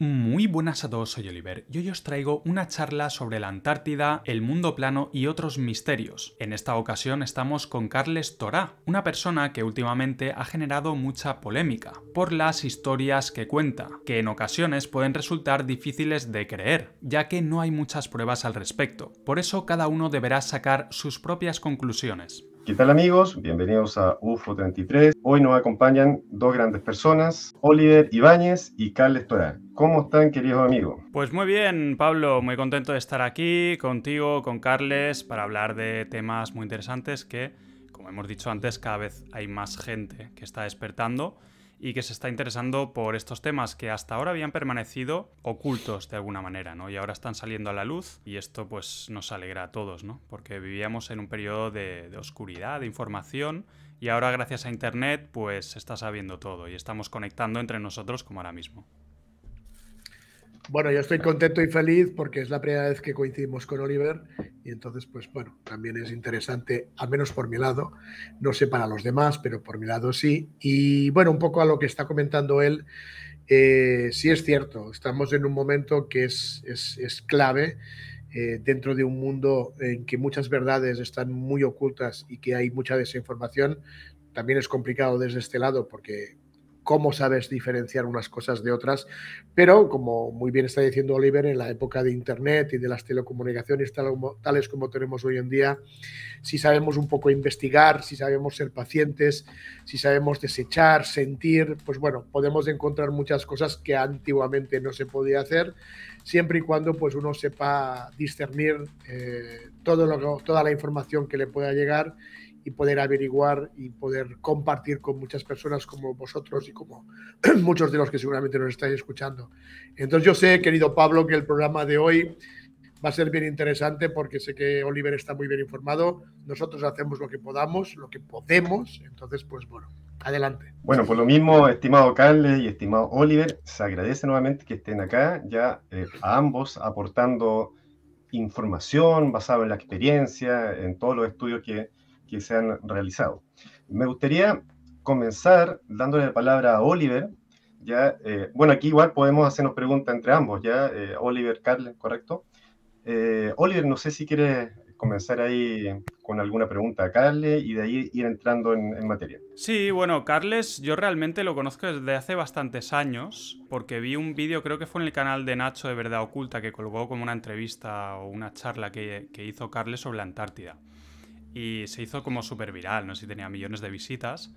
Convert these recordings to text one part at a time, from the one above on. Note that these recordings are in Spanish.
Muy buenas a todos, soy Oliver y hoy os traigo una charla sobre la Antártida, el mundo plano y otros misterios. En esta ocasión estamos con Carles Torá, una persona que últimamente ha generado mucha polémica por las historias que cuenta, que en ocasiones pueden resultar difíciles de creer, ya que no hay muchas pruebas al respecto. Por eso cada uno deberá sacar sus propias conclusiones. ¿Qué tal amigos? Bienvenidos a UFO 33. Hoy nos acompañan dos grandes personas, Oliver Ibáñez y Carles Torá. ¿Cómo están queridos amigos? Pues muy bien, Pablo, muy contento de estar aquí contigo, con Carles, para hablar de temas muy interesantes que, como hemos dicho antes, cada vez hay más gente que está despertando y que se está interesando por estos temas que hasta ahora habían permanecido ocultos de alguna manera, ¿no? Y ahora están saliendo a la luz y esto pues nos alegra a todos, ¿no? Porque vivíamos en un periodo de, oscuridad, de información y ahora gracias a Internet pues se está sabiendo todo y estamos conectando entre nosotros como ahora mismo. Bueno, yo estoy contento y feliz porque es la primera vez que coincidimos con Oliver y entonces, pues bueno, también es interesante, al menos por mi lado, no sé para los demás, pero por mi lado sí. Y bueno, un poco a lo que está comentando él, eh, sí es cierto, estamos en un momento que es, es, es clave eh, dentro de un mundo en que muchas verdades están muy ocultas y que hay mucha desinformación. También es complicado desde este lado porque cómo sabes diferenciar unas cosas de otras, pero como muy bien está diciendo Oliver, en la época de Internet y de las telecomunicaciones tales como tenemos hoy en día, si sabemos un poco investigar, si sabemos ser pacientes, si sabemos desechar, sentir, pues bueno, podemos encontrar muchas cosas que antiguamente no se podía hacer, siempre y cuando pues uno sepa discernir eh, todo lo, toda la información que le pueda llegar y poder averiguar y poder compartir con muchas personas como vosotros y como muchos de los que seguramente nos estáis escuchando. Entonces yo sé, querido Pablo, que el programa de hoy va a ser bien interesante porque sé que Oliver está muy bien informado. Nosotros hacemos lo que podamos, lo que podemos. Entonces, pues bueno, adelante. Bueno, por lo mismo, estimado Carles y estimado Oliver, se agradece nuevamente que estén acá, ya eh, a ambos aportando información basada en la experiencia, en todos los estudios que que se han realizado. Me gustaría comenzar dándole la palabra a Oliver. Ya, eh, bueno, aquí igual podemos hacernos preguntas entre ambos, ya, eh, Oliver, Carles, ¿correcto? Eh, Oliver, no sé si quieres comenzar ahí con alguna pregunta a Carles y de ahí ir entrando en, en, materia. Sí, bueno, Carles yo realmente lo conozco desde hace bastantes años porque vi un vídeo, creo que fue en el canal de Nacho de Verdad Oculta, que colgó como una entrevista o una charla que, que hizo Carles sobre la Antártida y se hizo como súper viral, no sé si tenía millones de visitas.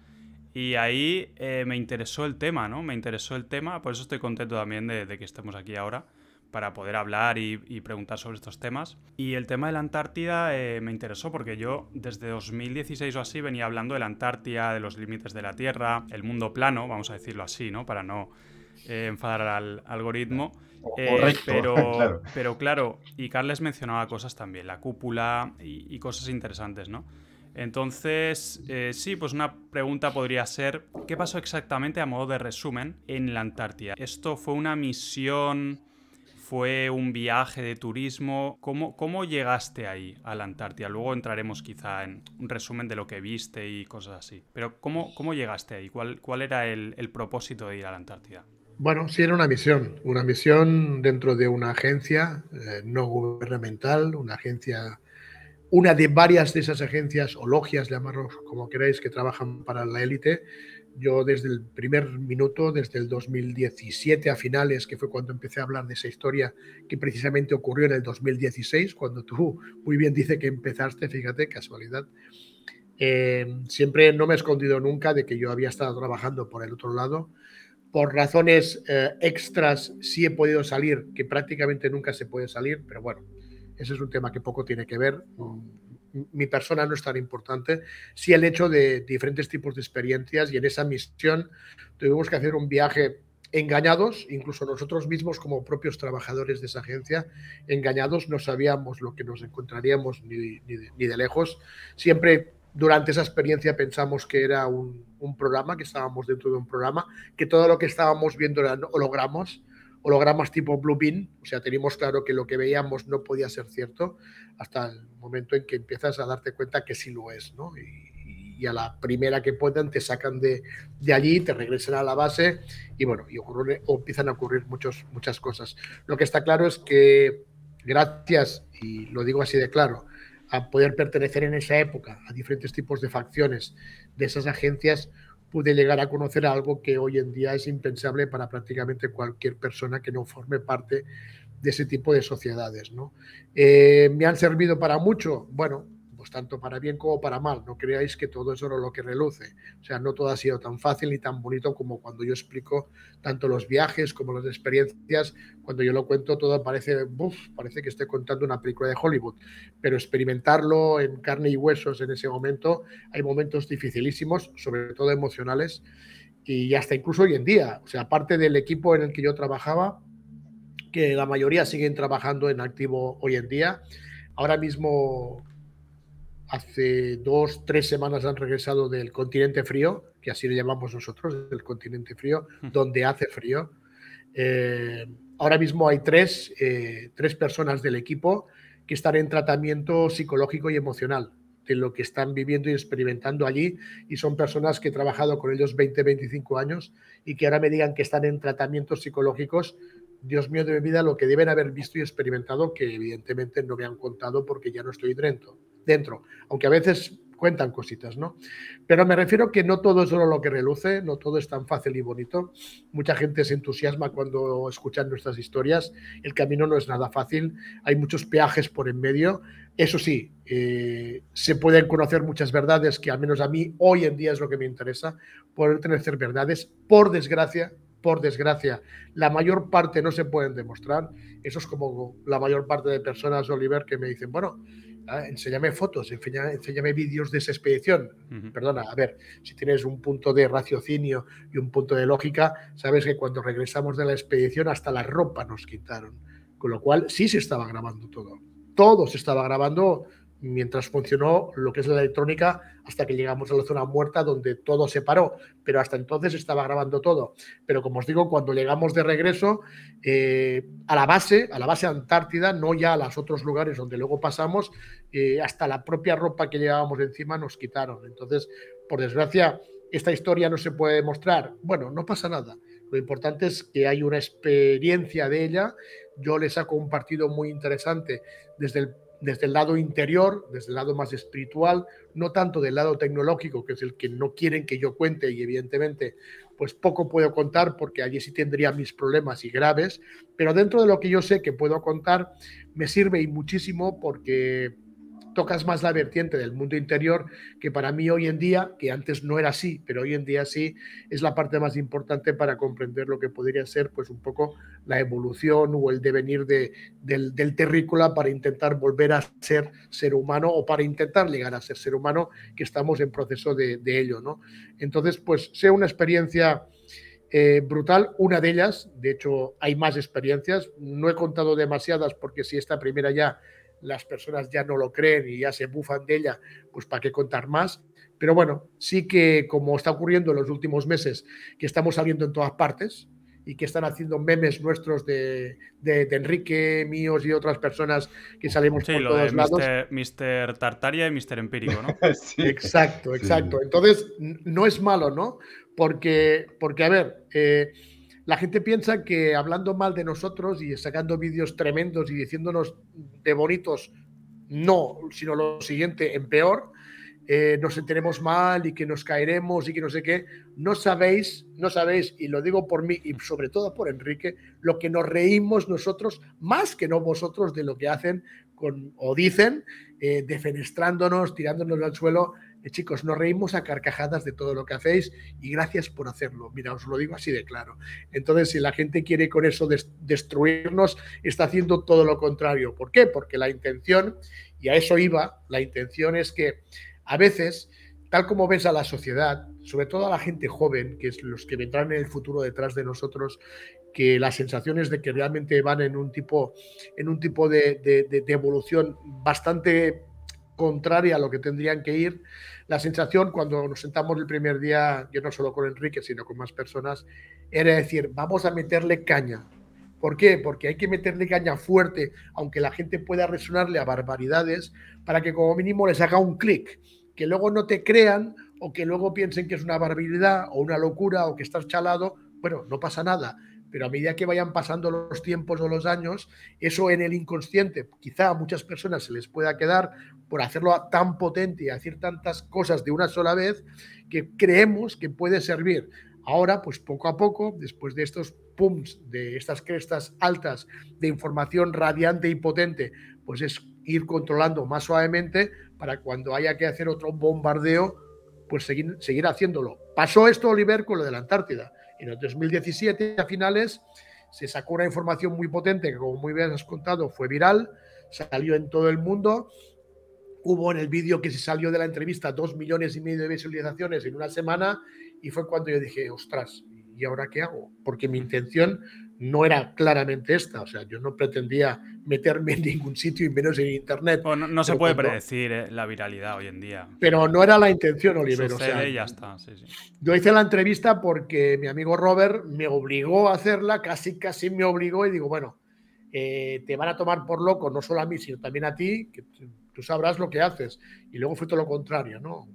Y ahí eh, me interesó el tema, ¿no? Me interesó el tema, por eso estoy contento también de, que estemos aquí ahora, para poder hablar y, preguntar sobre estos temas. Y el tema de la Antártida eh, me interesó porque yo desde 2016 o así venía hablando de la Antártida, de los límites de la Tierra, el mundo plano, vamos a decirlo así, ¿no? Para no eh, enfadar al algoritmo. Eh, pero, claro. pero claro, y Carles mencionaba cosas también, la cúpula y, cosas interesantes, ¿no? Entonces, eh, sí, pues una pregunta podría ser, ¿qué pasó exactamente a modo de resumen en la Antártida? ¿Esto fue una misión? ¿Fue un viaje de turismo? ¿Cómo, cómo llegaste ahí, a la Antártida? Luego entraremos quizá en un resumen de lo que viste y cosas así. Pero ¿cómo, cómo llegaste ahí? ¿Cuál, cuál era el, el propósito de ir a la Antártida? Bueno, sí era una misión, una misión dentro de una agencia eh, no gubernamental, una agencia, una de varias de esas agencias o logias, llamarlos como queráis, que trabajan para la élite. Yo desde el primer minuto, desde el 2017 a finales, que fue cuando empecé a hablar de esa historia que precisamente ocurrió en el 2016, cuando tú muy bien dice que empezaste, fíjate, casualidad. Eh, siempre no me he escondido nunca de que yo había estado trabajando por el otro lado por razones eh, extras sí he podido salir, que prácticamente nunca se puede salir, pero bueno, ese es un tema que poco tiene que ver. Mi persona no es tan importante, sí el hecho de diferentes tipos de experiencias y en esa misión tuvimos que hacer un viaje engañados, incluso nosotros mismos como propios trabajadores de esa agencia, engañados, no sabíamos lo que nos encontraríamos ni, de, lejos. Siempre durante esa experiencia pensamos que era un, programa, que estábamos dentro de un programa, que todo lo que estábamos viendo eran hologramas, hologramas tipo Blue Bean, o sea, teníamos claro que lo que veíamos no podía ser cierto, hasta el momento en que empiezas a darte cuenta que sí lo es, ¿no? Y, a la primera que puedan te sacan de, de allí, te regresan a la base y bueno, y o empiezan a ocurrir muchos, muchas cosas. Lo que está claro es que gracias, y lo digo así de claro, a poder pertenecer en esa época a diferentes tipos de facciones de esas agencias, pude llegar a conocer algo que hoy en día es impensable para prácticamente cualquier persona que no forme parte de ese tipo de sociedades. ¿no? Eh, ¿Me han servido para mucho? Bueno, pues tanto para bien como para mal. No creáis que todo eso es lo que reluce. O sea, no todo ha sido tan fácil ni tan bonito como cuando yo explico tanto los viajes como las experiencias. Cuando yo lo cuento, todo parece, parece que estoy contando una película de Hollywood. Pero experimentarlo en carne y huesos en ese momento, hay momentos dificilísimos, sobre todo emocionales, y hasta incluso hoy en día. O sea, aparte del equipo en el que yo trabajaba, que la mayoría siguen trabajando en activo hoy en día. Ahora mismo hace dos, tres semanas han regresado del continente frío, que así lo llamamos nosotros, del continente frío, donde hace frío. Eh, ahora mismo hay tres, eh, tres personas del equipo que están en tratamiento psicológico y emocional de lo que están viviendo y experimentando allí y son personas que he trabajado con ellos 20, 25 años y que ahora me digan que están en tratamientos psicológicos Dios mío de mi vida, lo que deben haber visto y experimentado, que evidentemente no me han contado porque ya no estoy dentro dentro, aunque a veces cuentan cositas, ¿no? Pero me refiero que no todo es solo lo que reluce, no todo es tan fácil y bonito. Mucha gente se entusiasma cuando escuchan nuestras historias. El camino no es nada fácil, hay muchos peajes por en medio. Eso sí, eh, se pueden conocer muchas verdades que al menos a mí hoy en día es lo que me interesa, poder tener verdades. Por desgracia, por desgracia, la mayor parte no se pueden demostrar. Eso es como la mayor parte de personas, Oliver, que me dicen, bueno, Ah, enséñame fotos, enséñame, vídeos de esa expedición. Perdona, a ver, si tienes un punto de raciocinio y un punto de lógica, sabes que cuando regresamos de la expedición hasta la ropa nos quitaron. Con lo cual sí se estaba grabando todo. Todo se estaba grabando mientras funcionó lo que es la electrónica hasta que llegamos a la zona muerta donde todo se paró, pero hasta entonces estaba grabando todo. Pero como os digo, cuando llegamos de regreso eh, a la base, a la base Antártida, no ya a los otros lugares donde luego pasamos, eh, hasta la propia ropa que llevábamos encima nos quitaron. Entonces, por desgracia, esta historia no se puede demostrar. Bueno, no pasa nada. Lo importante es que hay una experiencia de ella. Yo les saco un partido muy interesante desde el desde el lado interior, desde el lado más espiritual, no tanto del lado tecnológico, que es el que no quieren que yo cuente y evidentemente pues poco puedo contar porque allí sí tendría mis problemas y graves, pero dentro de lo que yo sé que puedo contar me sirve y muchísimo porque tocas más la vertiente del mundo interior, que para mí hoy en día, que antes no era así, pero hoy en día sí, es la parte más importante para comprender lo que podría ser pues un poco la evolución o el devenir de, del, terrícola para intentar volver a ser ser humano o para intentar llegar a ser ser humano, que estamos en proceso de, ello. ¿no? Entonces, pues sea una experiencia... Eh, brutal, una de ellas, de hecho hay más experiencias, no he contado demasiadas porque si esta primera ya las personas ya no lo creen y ya se bufan de ella, pues para qué contar más. Pero bueno, sí que como está ocurriendo en los últimos meses, que estamos saliendo en todas partes y que están haciendo memes nuestros de, de, Enrique, míos y otras personas que salimos por todos lados. Mr. Tartaria y Mr. Empírico, ¿no? Exacto, exacto. Entonces, no es malo, ¿no? Porque, porque a ver, eh, la gente piensa que hablando mal de nosotros y sacando vídeos tremendos y diciéndonos de bonitos, no, sino lo siguiente, en peor, eh, nos enteremos mal y que nos caeremos y que no sé qué. No sabéis, no sabéis, y lo digo por mí y sobre todo por Enrique, lo que nos reímos nosotros, más que no vosotros, de lo que hacen con, o dicen, eh, defenestrándonos, tirándonos al suelo eh, chicos, nos reímos a carcajadas de todo lo que hacéis y gracias por hacerlo. Mira, os lo digo así de claro. Entonces, si la gente quiere con eso destruirnos, está haciendo todo lo contrario. ¿Por qué? Porque la intención, y a eso iba, la intención es que a veces tal como ves a la sociedad, sobre todo a la gente joven, que es los que vendrán en el futuro detrás de nosotros, que las sensaciones de que realmente van en un tipo, en un tipo de, de evolución bastante contraria a lo que tendrían que ir. La sensación cuando nos sentamos el primer día, yo no solo con Enrique, sino con más personas, era decir, vamos a meterle caña. ¿Por qué? Porque hay que meterle caña fuerte, aunque la gente pueda resonarle a barbaridades, para que como mínimo les haga un clic que luego no te crean o que luego piensen que es una barbaridad o una locura o que estás chalado, bueno, no pasa nada. Pero a medida que vayan pasando los tiempos o los años, eso en el inconsciente, quizá a muchas personas se les pueda quedar por hacerlo tan potente y decir tantas cosas de una sola vez, que creemos que puede servir. Ahora, pues poco a poco, después de estos pumps, de estas crestas altas de información radiante y potente, pues es ir controlando más suavemente para cuando haya que hacer otro bombardeo, pues seguir, seguir haciéndolo. Pasó esto, Oliver, con lo de la Antártida. En el 2017, a finales, se sacó una información muy potente que, como muy bien has contado, fue viral, salió en todo el mundo. Hubo en el vídeo que se salió de la entrevista dos millones y medio de visualizaciones en una semana y fue cuando yo dije, ostras, ¿y ahora qué hago? Porque mi intención no era claramente esta. O sea, yo no pretendía meterme en ningún sitio y menos en Internet. no, se puede predecir eh, la viralidad hoy en día. Pero no era la intención, Oliver. o sea, ya está. Yo hice la entrevista porque mi amigo Robert me obligó a hacerla, casi, casi me obligó y digo, bueno, eh, te van a tomar por loco, no solo a mí, sino también a ti, que tú sabrás lo que haces. Y luego fue todo lo contrario, ¿no?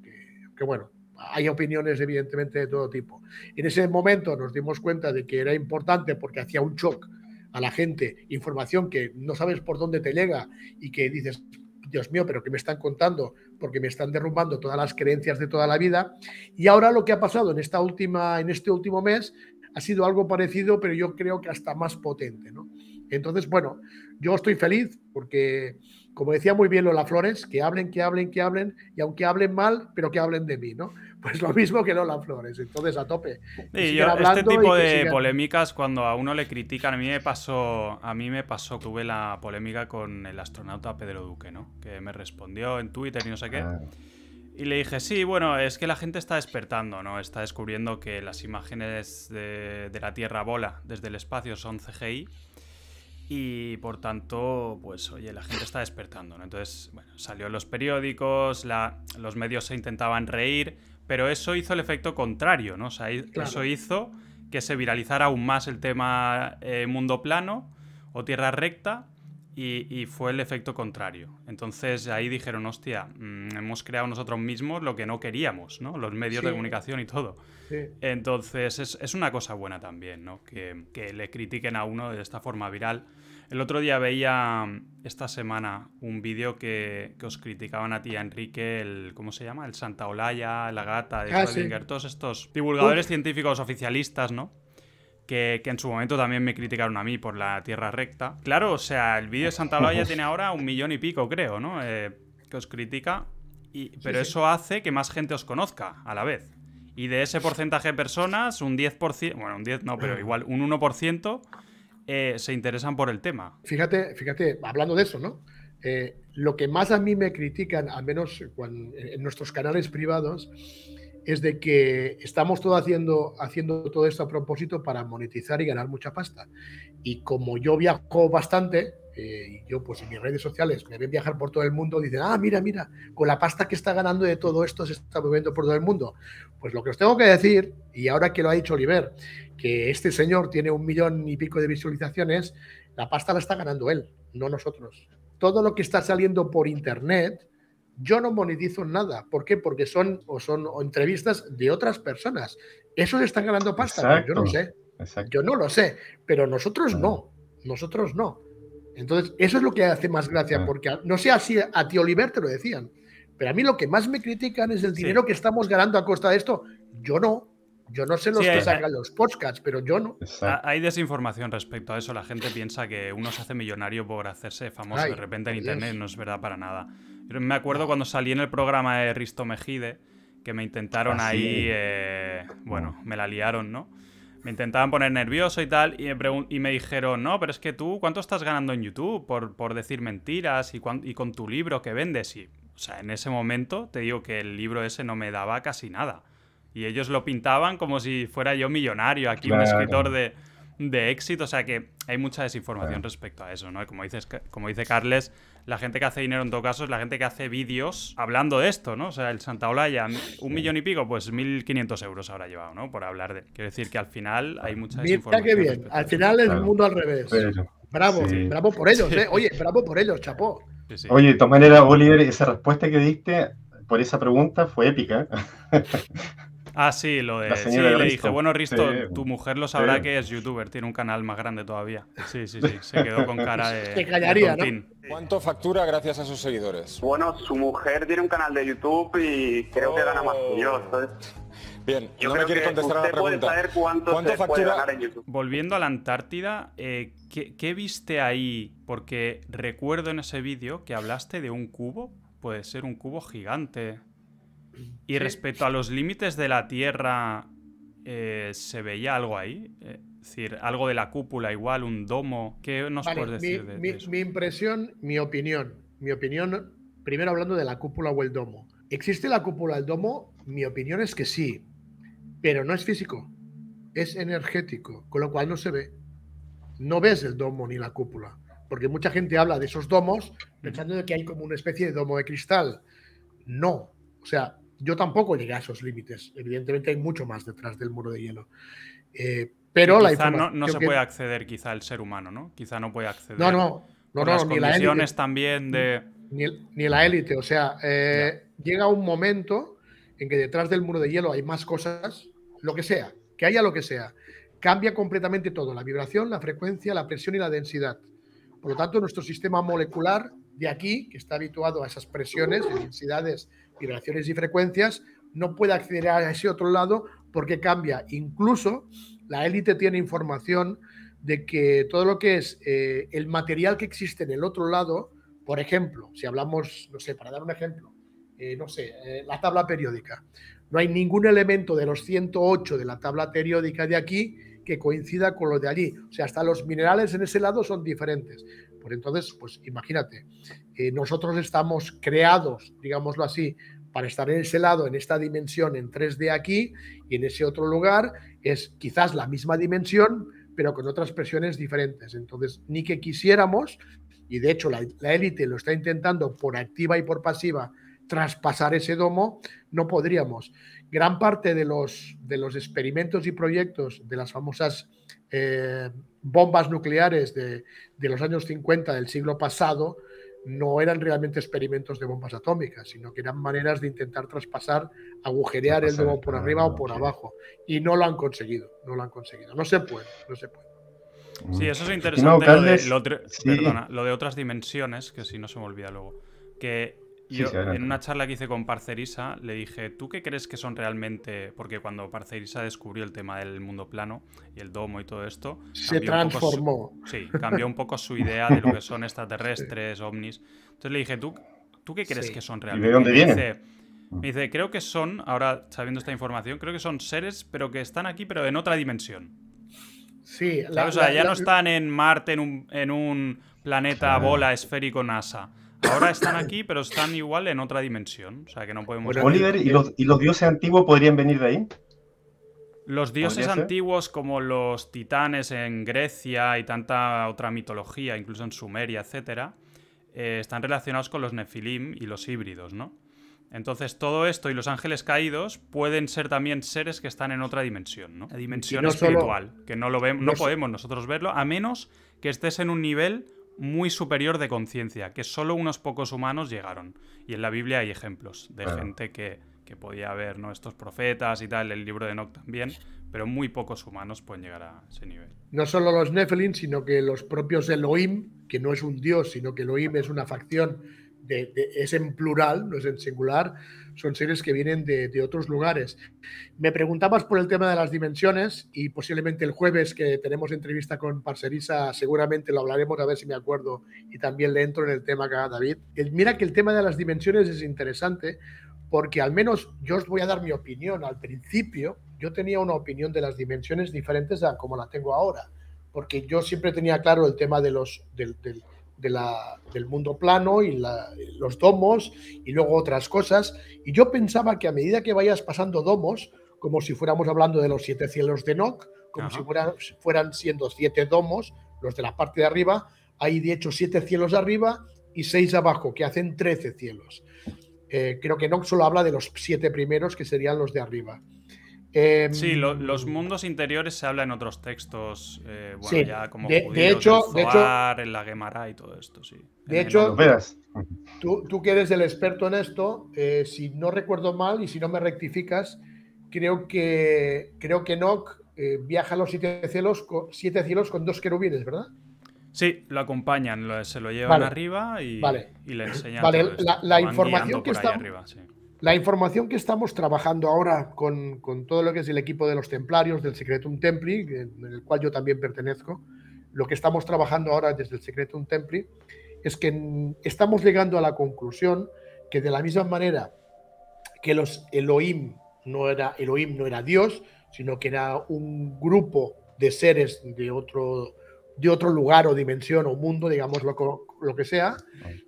que bueno, hay opiniones evidentemente de todo tipo. En ese momento nos dimos cuenta de que era importante porque hacía un shock a la gente, información que no sabes por dónde te llega y que dices, Dios mío, pero ¿qué me están contando? Porque me están derrumbando todas las creencias de toda la vida. Y ahora lo que ha pasado en, esta última, en este último mes ha sido algo parecido, pero yo creo que hasta más potente. ¿no? Entonces, bueno, yo estoy feliz porque como decía muy bien Lola Flores, que hablen, que hablen, que hablen, y aunque hablen mal, pero que hablen de mí, ¿no? Pues lo mismo que Lola Flores, entonces a tope. Yo, este tipo de polémicas, cuando a uno le critican, a mí me pasó, a mí me pasó, tuve la polémica con el astronauta Pedro Duque, ¿no? Que me respondió en Twitter y no sé qué. Ah. Y le dije, sí, bueno, es que la gente está despertando, ¿no? Está descubriendo que las imágenes de, de la Tierra bola desde el espacio son CGI y por tanto, pues oye, la gente está despertando, ¿no? Entonces, bueno, salió en los periódicos, los medios se intentaban reír, pero eso hizo el efecto contrario, ¿no? O sea, eso hizo que se viralizara aún más el tema eh, mundo plano o tierra recta y, fue el efecto contrario. Entonces ahí dijeron, hostia, mm, hemos creado nosotros mismos lo que no queríamos, ¿no? Los medios de comunicación y todo. Entonces es, es, una cosa buena también, ¿no? Que, que le critiquen a uno de esta forma viral el otro día veía esta semana un vídeo que, os criticaban a ti, a Enrique, el, ¿cómo se llama? El Santa Olaya, la gata de ah, todos estos divulgadores científicos oficialistas, ¿no? Que, en su momento también me criticaron a mí por la tierra recta. Claro, o sea, el vídeo de Santa Olaya tiene ahora un millón y pico, creo, ¿no? Eh, que os critica. Y, pero eso hace que más gente os conozca a la vez. Y de ese porcentaje de personas, un 10%, bueno, un 10 no, pero igual un 1% eh, se interesan por el tema. Fíjate, fíjate, hablando de eso, ¿no? Eh, lo que más a mí me critican, al menos en nuestros canales privados, es de que estamos todo haciendo, haciendo todo esto a propósito para monetizar y ganar mucha pasta. Y como yo viajo bastante, eh, yo pues en mis redes sociales me ven viajar por todo el mundo, dicen, ah, mira, mira, con la pasta que está ganando de todo esto se está moviendo por todo el mundo. Pues lo que os tengo que decir, y ahora que lo ha dicho Oliver, que este señor tiene un millón y pico de visualizaciones, la pasta la está ganando él, no nosotros. Todo lo que está saliendo por internet, yo no monetizo nada. ¿Por qué? Porque son o son entrevistas de otras personas. Eso le están ganando pasta. Yo no sé. Yo no lo sé. Pero nosotros no. Nosotros no. Entonces, eso es lo que hace más gracia, porque no sé si a ti Oliver te lo decían, pero a mí lo que más me critican es el dinero que estamos ganando a costa de esto. Yo no. Yo no sé los que sacan los podcasts, pero yo no. Hay desinformación respecto a eso. La gente piensa que uno se hace millonario por hacerse famoso de repente en internet. No es verdad para nada. me acuerdo cuando salí en el programa de Risto Mejide, que me intentaron ah, ahí. Eh, bueno, me la liaron, ¿no? Me intentaban poner nervioso y tal, y me, y me dijeron, no, pero es que tú, ¿cuánto estás ganando en YouTube por, por decir mentiras y, y con tu libro que vendes? Y o sea, en ese momento te digo que el libro ese no me daba casi nada. Y ellos lo pintaban como si fuera yo millonario, aquí un escritor de, de, éxito. O sea que hay mucha desinformación respecto a eso, ¿no? Como, dices, como dice Carles, la gente que hace dinero en todo caso es la gente que hace vídeos hablando de esto, ¿no? O sea, el Santa Olaya, un millón y pico, pues 1.500 euros habrá llevado, ¿no? Por hablar de... Quiero decir que al final hay mucha desinformación. Mira qué bien, al final es el mundo al revés. bravo, bravo por ellos, ¿eh? Oye, bravo por ellos, chapó. Oye, de todas maneras, Oliver, esa respuesta que diste por esa pregunta fue épica. Ah, sí, lo de. Sí, le dije, bueno, Risto, tu mujer lo sabrá que es youtuber, tiene un canal más grande todavía. Sí, sí, sí, se quedó con cara de. Se callaría, ¿no? ¿Cuánto factura gracias a sus seguidores? Bueno, su mujer tiene un canal de YouTube y creo que gana más que yo. Bien, yo no me quiere contestar a la pregunta. Saber cuánto, ¿Cuánto factura? ganar en YouTube. Volviendo a la Antártida, eh, ¿qué, ¿qué viste ahí? Porque recuerdo en ese vídeo que hablaste de un cubo. Puede ser un cubo gigante. Y respecto a los límites de la Tierra, eh, ¿se veía algo ahí? Eh, es decir, algo de la cúpula, igual, un domo. ¿Qué nos puedes decir mi, de, mi impresión, mi opinión. Mi opinión, primero hablando de la cúpula o el domo. ¿Existe la cúpula, el domo? Mi opinión es que sí, pero no es físico, es energético, con lo cual no se ve. No ves el domo ni la cúpula, porque mucha gente habla de esos domos pensando que hay como una especie de domo de cristal. No, o sea, yo tampoco llegué a esos límites. Evidentemente hay mucho más detrás del muro de hielo. Eh, pero la no, se puede acceder quizá el ser humano, ¿no? Quizá no puede acceder. No, no, no, las ni la élite. también de... Ni, la élite. O sea, eh, llega un momento en que detrás del muro de hielo hay más cosas, lo que sea, que haya lo que sea. Cambia completamente todo, la vibración, la frecuencia, la presión y la densidad. Por lo tanto, nuestro sistema molecular de aquí, que está habituado a esas presiones, densidades vibraciones y frecuencias, no puede acceder a ese otro lado porque cambia. Incluso la élite tiene información de que todo lo que es eh, el material que existe en el otro lado, por ejemplo, si hablamos, no sé, para dar un ejemplo, eh, no sé, eh, la tabla periódica. No hay ningún elemento de los 108 de la tabla periódica de aquí que coincida con lo de allí. O sea, hasta los minerales en ese lado son diferentes. Por entonces, pues imagínate, nosotros estamos creados, digámoslo así, para estar en ese lado, en esta dimensión en 3D aquí, y en ese otro lugar es quizás la misma dimensión, pero con otras presiones diferentes. Entonces, ni que quisiéramos, y de hecho la, élite lo está intentando por activa y por pasiva, traspasar ese domo, no podríamos. Gran parte de los, de los experimentos y proyectos de las famosas eh, bombas nucleares de, los años 50 del siglo pasado no eran realmente experimentos de bombas atómicas, sino que eran maneras de intentar traspasar, agujerear el domo por arriba o por abajo. Y no lo han conseguido, no lo han conseguido. No se puede, no se puede. Sí, eso es interesante. lo, de, perdona, lo de otras dimensiones, que si no se me olvida luego. Que yo, en una charla que hice con Parcerisa, le dije, ¿tú qué crees que son realmente? Porque cuando Parcerisa descubrió el tema del mundo plano y el domo y todo esto. Se transformó. sí, cambió un poco su idea de lo que son extraterrestres, ovnis. Entonces le dije, ¿tú, ¿tú qué crees que son realmente? de dónde vienen? Me dice, creo que son, ahora sabiendo esta información, creo que son seres, pero que están aquí, pero en otra dimensión. Sí, o sea, ya no están en Marte, en un, en un planeta bola esférico NASA Ahora están aquí, pero están igual en otra dimensión. O sea que no podemos. Oliver, ¿y los, dioses antiguos podrían venir de ahí? Los dioses antiguos, como los titanes en Grecia y tanta otra mitología, incluso en Sumeria, etcétera, eh, están relacionados con los Nefilim y los híbridos, ¿no? Entonces, todo esto y los ángeles caídos pueden ser también seres que están en otra dimensión, ¿no? La dimensión espiritual, que no lo vemos, no podemos nosotros verlo, a menos que estés en un nivel muy superior de conciencia, que solo unos pocos humanos llegaron. Y en la Biblia hay ejemplos de gente que, que, podía ver ¿no? estos profetas y tal, el libro de Enoch también, pero muy pocos humanos pueden llegar a ese nivel. No solo los Nephilim, sino que los propios Elohim, que no es un dios, sino que Elohim es una facción, es en plural, no es en singular, son seres que vienen de, otros lugares. Me preguntabas por el tema de las dimensiones y posiblemente el jueves que tenemos entrevista con Parcerisa seguramente lo hablaremos a ver si me acuerdo y también le entro en el tema haga David. mira que el tema de las dimensiones es interesante porque al menos yo os voy a dar mi opinión. Al principio yo tenía una opinión de las dimensiones diferentes a como la tengo ahora, porque yo siempre tenía claro el tema de los, de la, del mundo plano y los domos y luego otras cosas. Y yo pensaba que a medida que vayas pasando domos, como si fuéramos hablando de los siete cielos de Noc, como si fueran, fueran siendo siete domos, los de la parte de arriba, hay de hecho siete cielos arriba y seis abajo, que hacen trece cielos. Eh, creo que Noc solo habla de los siete primeros, que serían los de arriba. Em, sí, los mundos interiores se habla en otros textos, eh, bueno, ya como de, de hecho, de hecho, en la Gemara y todo esto, sí. De hecho, tú, tú, que eres el experto en esto, eh, si no recuerdo mal y si no me rectificas, creo que creo que Noc eh, viaja a los siete cielos, siete cielos con dos querubines, ¿verdad? Sí, lo acompañan, se lo llevan arriba y, le enseñan. Vale, la, información que está la información que estamos trabajando ahora con, todo lo que es el equipo de los templarios del Secretum Templi, en el cual yo también pertenezco, lo que estamos trabajando ahora desde el Secretum Templi es que estamos llegando a la conclusión que de la misma manera que los Elohim no era Elohim no era Dios, sino que era un grupo de seres de otro de otro lugar o dimensión o mundo, digamos lo, lo que sea,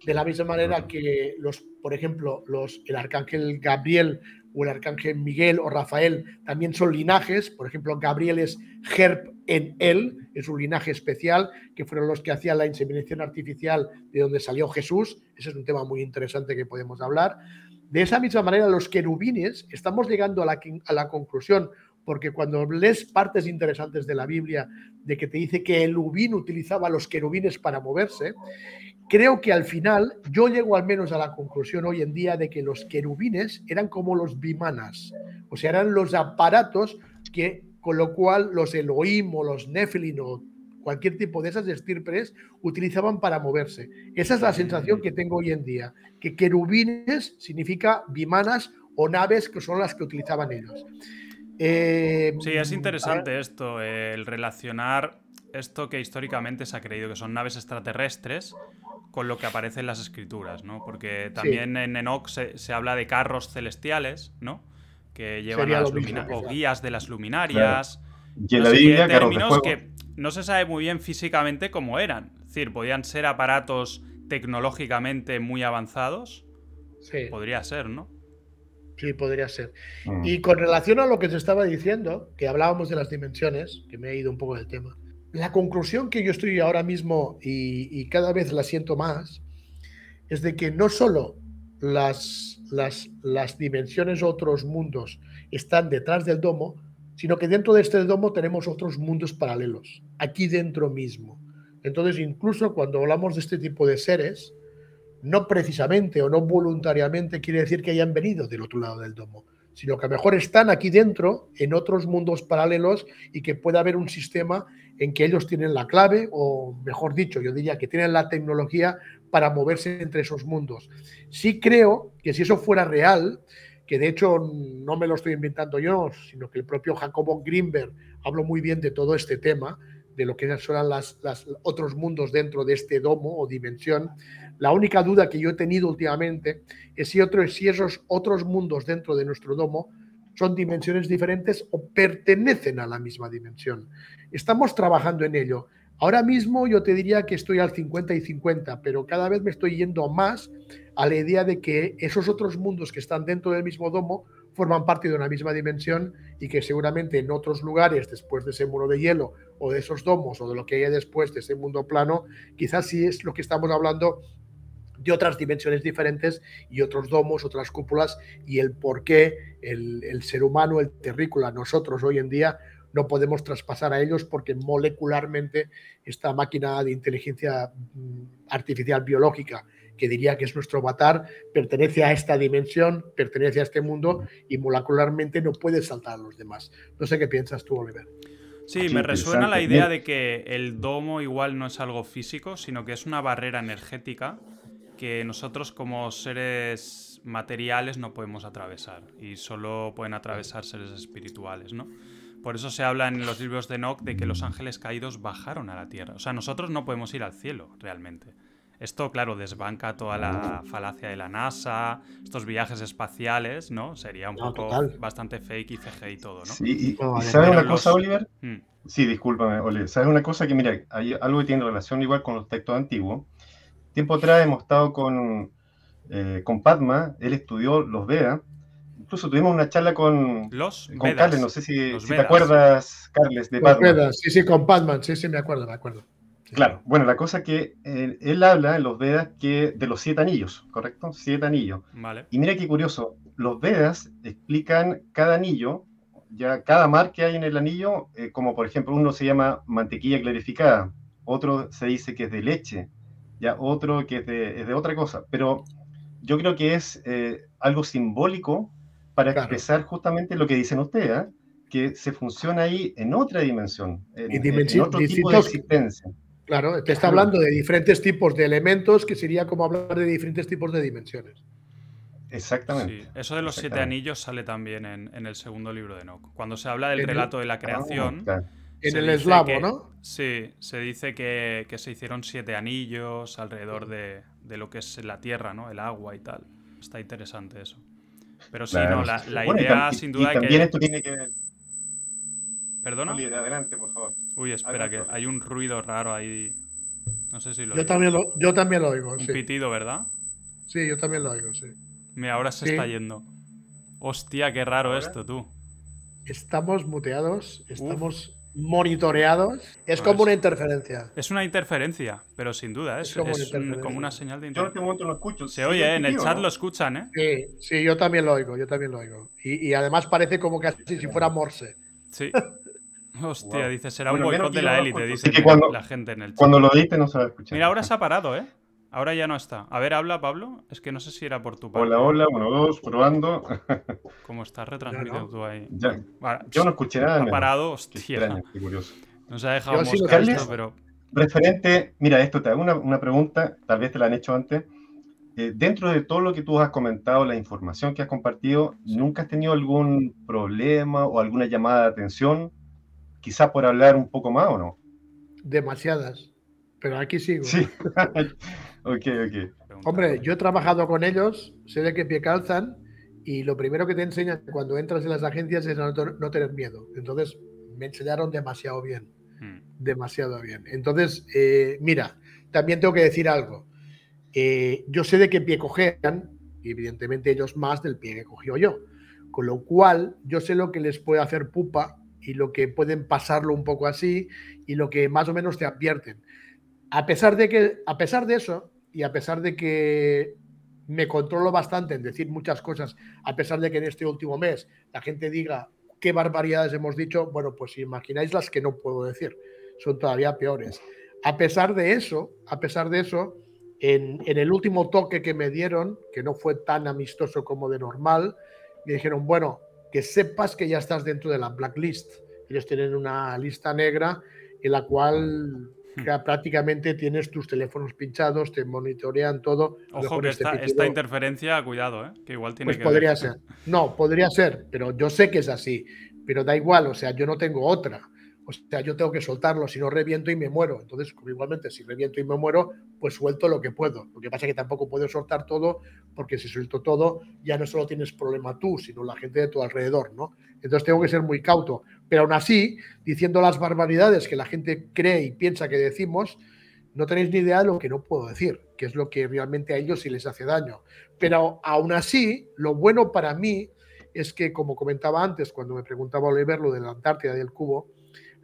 de la misma manera que los, por ejemplo, los, el arcángel Gabriel o el arcángel Miguel o Rafael también son linajes, por ejemplo, Gabriel es Herb en él, es un linaje especial, que fueron los que hacían la inseminación artificial de donde salió Jesús, ese es un tema muy interesante que podemos hablar. De esa misma manera, los querubines, estamos llegando a la, a la conclusión, porque cuando lees partes interesantes de la Biblia de que te dice que el ubín utilizaba los querubines para moverse, creo que al final yo llego al menos a la conclusión hoy en día de que los querubines eran como los bimanas, o sea, eran los aparatos que con lo cual los Elohim o los Nephilim o cualquier tipo de esas estirpes utilizaban para moverse. Esa es la sensación que tengo hoy en día, que querubines significa bimanas o naves que son las que utilizaban ellos. Eh, sí, es interesante esto, el relacionar esto que históricamente se ha creído que son naves extraterrestres con lo que aparece en las escrituras, ¿no? Porque también en Enoch se, habla de carros celestiales, ¿no? Que llevan las o guías de las luminarias. Y en la Biblia, términos que no se sabe muy bien físicamente cómo eran. Es decir, podían ser aparatos tecnológicamente muy avanzados. Sí. Podría ser, ¿no? Sí, podría ser. Mm. Y con relación a lo que se estaba diciendo, que hablábamos de las dimensiones, que me he ido un poco del tema, la conclusión que yo estoy ahora mismo y, cada vez la siento más, es de que no solo las, las, las dimensiones otros mundos están detrás del domo, sino que dentro de este domo tenemos otros mundos paralelos, aquí dentro mismo. Entonces, incluso cuando hablamos de este tipo de seres, no precisamente o no voluntariamente quiere decir que hayan venido del otro lado del domo, sino que a lo mejor están aquí dentro, en otros mundos paralelos, y que pueda haber un sistema en que ellos tienen la clave, o mejor dicho, yo diría que tienen la tecnología para moverse entre esos mundos. Sí creo que si eso fuera real, que de hecho no me lo estoy inventando yo, sino que el propio Jacobo Greenberg habló muy bien de todo este tema, de lo que son los las otros mundos dentro de este domo o dimensión, la única duda que yo he tenido últimamente es si, si esos otros mundos dentro de nuestro domo son dimensiones diferentes o pertenecen a la misma dimensión. Estamos trabajando en ello. Ahora mismo yo te diría que estoy al 50 y 50, pero cada vez me estoy yendo más a la idea de que esos otros mundos que están dentro del mismo domo forman parte de una misma dimensión y que seguramente en otros lugares, después de ese muro de hielo o de esos domos o de lo que haya después de ese mundo plano, quizás sí es lo que estamos hablando de otras dimensiones diferentes y otros domos, otras cúpulas y el por qué el, ser humano, el terrícola, nosotros hoy en día no podemos traspasar a ellos porque molecularmente esta máquina de inteligencia mm, artificial biológica, que diría que es nuestro avatar, pertenece a esta dimensión, pertenece a este mundo y molecularmente no puede saltar a los demás. No sé qué piensas tú, Oliver. Sí, me resuena la idea de que el domo igual no es algo físico, sino que es una barrera energética que nosotros como seres materiales no podemos atravesar y solo pueden atravesar seres espirituales, ¿no? Por eso se habla en los libros de Enoch de que los ángeles caídos bajaron a la tierra. O sea, nosotros no podemos ir al cielo, realmente. Esto, claro, desbanca toda la falacia de la NASA, estos viajes espaciales, ¿no? Sería un poco bastante fake y CG y todo, ¿no? Sí, y, ¿sabes una cosa, Oliver? Mm. Sí, discúlpame, Oliver. ¿Sabes una cosa que, mira, hay algo que tiene relación igual con los textos antiguos? Tiempo atrás hemos estado con, eh, con Padma, él estudió los Vedas. Incluso tuvimos una charla con, Los con Vedas. Carles, no sé si, te acuerdas, Carles, de Los Padma. Vedas, sí, sí, con Padman, sí, sí, me acuerdo, me acuerdo. Sí, Claro, bueno, la cosa que eh, él habla en los Vedas que de los siete anillos, ¿correcto? Siete anillos. Vale. Y mira qué curioso, los Vedas explican cada anillo, ya cada mar que hay en el anillo, eh, como por ejemplo uno se llama mantequilla clarificada, otro se dice que es de leche, ya otro que es de, es de otra cosa, pero yo creo que es eh, algo simbólico para Claro. expresar justamente lo que dicen ustedes, ¿ah? que se funciona ahí en otra dimensión, en, Y en- dimensi- en otro tipo de existencia. Claro, te está hablando de diferentes tipos de elementos, que sería como hablar de diferentes tipos de dimensiones. Exactamente. Sí, eso de los siete anillos sale también en, en el segundo libro de Enoch. Cuando se habla del relato de la Ah, creación, claro. En el eslavo, que- ¿no? Sí, se dice que, que se hicieron siete anillos alrededor de, de lo que es la tierra, ¿no? El agua y tal. Está interesante eso. Pero sí, Claro. no, la, la Bueno, y idea y- sin y duda también que... esto tiene que ver. ¿Perdona? Adelante, por favor. Uy, espera, que hay un ruido raro ahí. No sé si lo Yo también lo, yo también lo oigo, Un sí. pitido, ¿verdad? Sí, yo también lo oigo, sí. Mira, ahora se Sí. está yendo. Hostia, qué raro ¿Ahora? esto, tú. Estamos muteados, estamos monitoreados. Es No, como es- una interferencia. Es una interferencia, pero sin duda, Es es, como una es un- interferencia. como una señal de Yo en interferencia. este momento no escucho. Se ¿Sigue oye, ¿eh? en el chat no? lo escuchan, ¿eh? Sí, sí, yo también lo oigo, yo también lo oigo. Y, y además parece como casi si fuera Morse. Sí. Hostia, Wow. dice, será Bueno, un boicot de que la élite, dice que cuando- la gente en el chat. Cuando lo edite no se va a escuchar. Mira, ahora se ha parado, ¿eh? Ahora ya no está. A ver, habla, Pablo. Es que no sé si era por tu parte. Hola, hola, uno, dos, probando. Como estás retransmitiendo no. tú ahí. Ya. Vale, Yo no escuché nada. Ha parado, Qué hostia. extraño, qué curioso. Nos ha dejado Yo mosca pero. Referente, mira, esto te hago una, una pregunta, tal vez te la han hecho antes. Eh, dentro de todo lo que tú has comentado, la información que has compartido, ¿nunca has tenido algún problema o alguna llamada de atención? Quizás por hablar un poco más o no. Demasiadas. Pero aquí sigo. Sí. ok, ok. Hombre, yo he trabajado con ellos, sé de qué pie calzan, y lo primero que te enseñan cuando entras en las agencias es no, no tener miedo. Entonces, me enseñaron demasiado bien, Mm. demasiado bien. Entonces, eh, mira, también tengo que decir algo. Eh, yo sé de qué pie cojean, y evidentemente ellos más del pie que cogió yo. Con lo cual, yo sé lo que les puede hacer pupa y lo que pueden pasarlo un poco así y lo que más o menos te advierten. A pesar de que, a pesar de eso, y a pesar de que me controlo bastante en decir muchas cosas, a pesar de que en este último mes la gente diga qué barbaridades hemos dicho, bueno, pues imagináis las que no puedo decir, son todavía peores. A pesar de eso, a pesar de eso, en, en el último toque que me dieron, que no fue tan amistoso como de normal, me dijeron, bueno, que sepas que ya estás dentro de la blacklist. Ellos tienen una lista negra en la cual ya prácticamente tienes tus teléfonos pinchados, te monitorean todo. Ojo que este esta, esta interferencia, cuidado, ¿eh? Que igual tiene pues que podría ver. ser. No, podría ser, pero yo sé que es así. Pero da igual, o sea, yo no tengo otra. O sea, yo tengo que soltarlo, si no reviento y me muero. Entonces, igualmente, si reviento y me muero, pues suelto lo que puedo. Lo que pasa es que tampoco puedo soltar todo, porque si suelto todo, ya no solo tienes problema tú, sino la gente de tu alrededor, ¿no? Entonces tengo que ser muy cauto. Pero aún así, diciendo las barbaridades que la gente cree y piensa que decimos, no tenéis ni idea de lo que no puedo decir, que es lo que realmente a ellos sí les hace daño. Pero aún así, lo bueno para mí es que, como comentaba antes, cuando me preguntaba Oliver lo de la Antártida y del cubo,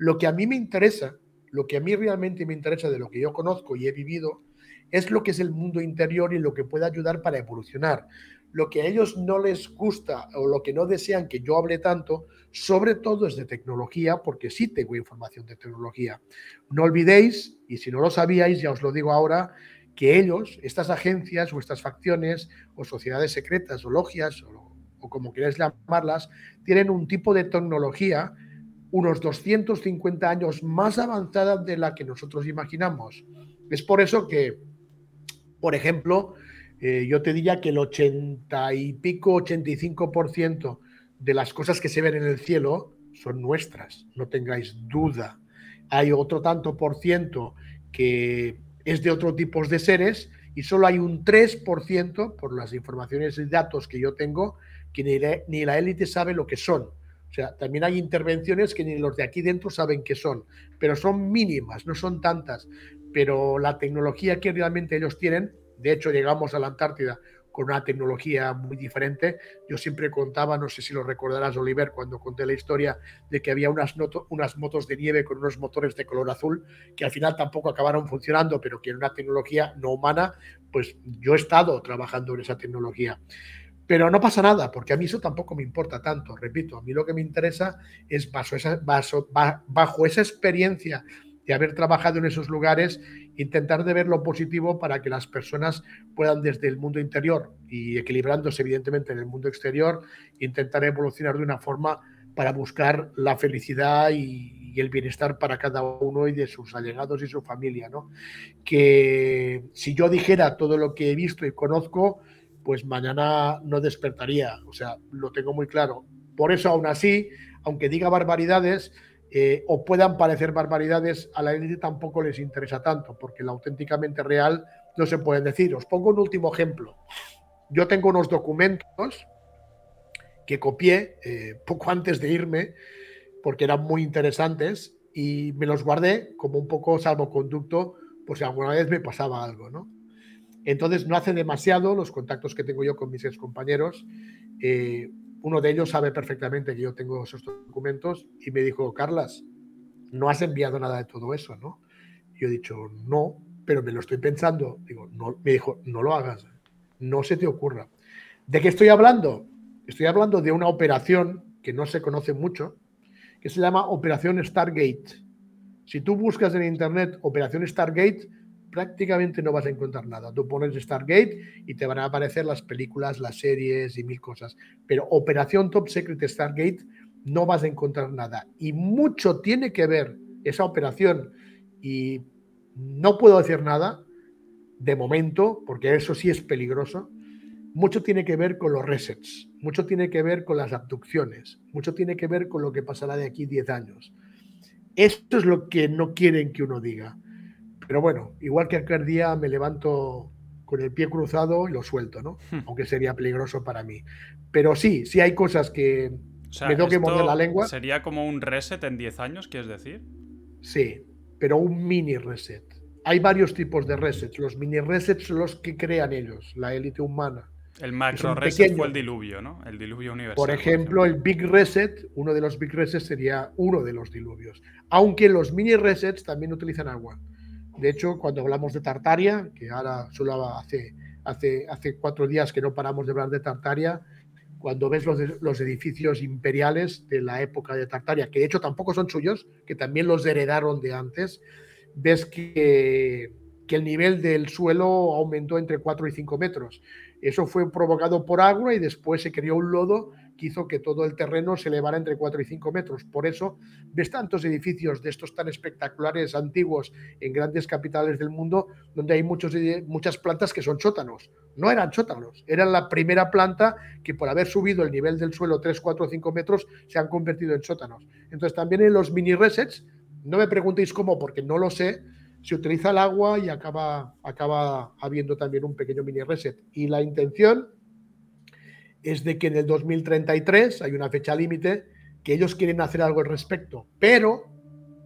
lo que a mí me interesa, lo que a mí realmente me interesa de lo que yo conozco y he vivido, es lo que es el mundo interior y lo que puede ayudar para evolucionar. Lo que a ellos no les gusta o lo que no desean que yo hable tanto, sobre todo es de tecnología, porque sí tengo información de tecnología. No olvidéis, y si no lo sabíais, ya os lo digo ahora, que ellos, estas agencias o estas facciones o sociedades secretas o logias o, o como queráis llamarlas, tienen un tipo de tecnología unos 250 años más avanzada de la que nosotros imaginamos. Es por eso que, por ejemplo, eh, yo te diría que el 80 y pico, 85% de las cosas que se ven en el cielo son nuestras, no tengáis duda. Hay otro tanto por ciento que es de otro tipo de seres y solo hay un 3% por las informaciones y datos que yo tengo que ni la, ni la élite sabe lo que son. O sea, también hay intervenciones que ni los de aquí dentro saben qué son, pero son mínimas, no son tantas. Pero la tecnología que realmente ellos tienen, de hecho llegamos a la Antártida con una tecnología muy diferente. Yo siempre contaba, no sé si lo recordarás, Oliver, cuando conté la historia de que había unas, unas motos de nieve con unos motores de color azul que al final tampoco acabaron funcionando, pero que era una tecnología no humana, pues yo he estado trabajando en esa tecnología. Pero no pasa nada, porque a mí eso tampoco me importa tanto. Repito, a mí lo que me interesa es bajo esa, bajo esa experiencia de haber trabajado en esos lugares, intentar de ver lo positivo para que las personas puedan desde el mundo interior y equilibrándose evidentemente en el mundo exterior, intentar evolucionar de una forma para buscar la felicidad y, el bienestar para cada uno y de sus allegados y su familia. ¿no? Que si yo dijera todo lo que he visto y conozco, pues mañana no despertaría. O sea, lo tengo muy claro. Por eso, aún así, aunque diga barbaridades eh, o puedan parecer barbaridades, a la élite tampoco les interesa tanto, porque la auténticamente real no se puede decir. Os pongo un último ejemplo. Yo tengo unos documentos que copié eh, poco antes de irme, porque eran muy interesantes, y me los guardé como un poco salvoconducto, por si alguna vez me pasaba algo, ¿no? Entonces, no hace demasiado los contactos que tengo yo con mis excompañeros. Eh, uno de ellos sabe perfectamente que yo tengo esos documentos y me dijo, Carlas, no has enviado nada de todo eso, ¿no? yo he dicho, no, pero me lo estoy pensando. Digo, no, me dijo, no lo hagas, no se te ocurra. ¿De qué estoy hablando? Estoy hablando de una operación que no se conoce mucho, que se llama Operación Stargate. Si tú buscas en Internet Operación Stargate, prácticamente no vas a encontrar nada. Tú pones Stargate y te van a aparecer las películas, las series y mil cosas. Pero Operación Top Secret Stargate no vas a encontrar nada. Y mucho tiene que ver esa operación. Y no puedo decir nada de momento, porque eso sí es peligroso. Mucho tiene que ver con los resets, mucho tiene que ver con las abducciones, mucho tiene que ver con lo que pasará de aquí 10 años. Esto es lo que no quieren que uno diga. Pero bueno, igual que aquel día me levanto con el pie cruzado y lo suelto, ¿no? Hmm. Aunque sería peligroso para mí. Pero sí, sí hay cosas que me tengo que morder la lengua. ¿Sería como un reset en 10 años, quieres decir? Sí, pero un mini reset. Hay varios tipos de resets. Los mini resets son los que crean ellos, la élite humana. El macro reset fue el diluvio, ¿no? El diluvio universal. Por ejemplo, el big reset, uno de los big resets sería uno de los diluvios. Aunque los mini resets también utilizan agua. De hecho, cuando hablamos de Tartaria, que ahora solo hace, hace, hace cuatro días que no paramos de hablar de Tartaria, cuando ves los, los, edificios imperiales de la época de Tartaria, que de hecho tampoco son suyos, que también los heredaron de antes, ves que, que el nivel del suelo aumentó entre 4 y 5 metros. Eso fue provocado por agua y después se creó un lodo que hizo que todo el terreno se elevara entre 4 y 5 metros. Por eso ves tantos edificios de estos tan espectaculares, antiguos, en grandes capitales del mundo, donde hay muchos, muchas plantas que son sótanos. No eran sótanos, eran la primera planta que por haber subido el nivel del suelo 3, 4, 5 metros se han convertido en sótanos. Entonces también en los mini resets, no me preguntéis cómo, porque no lo sé, se utiliza el agua y acaba, acaba habiendo también un pequeño mini reset. Y la intención es de que en el 2033 hay una fecha límite que ellos quieren hacer algo al respecto, pero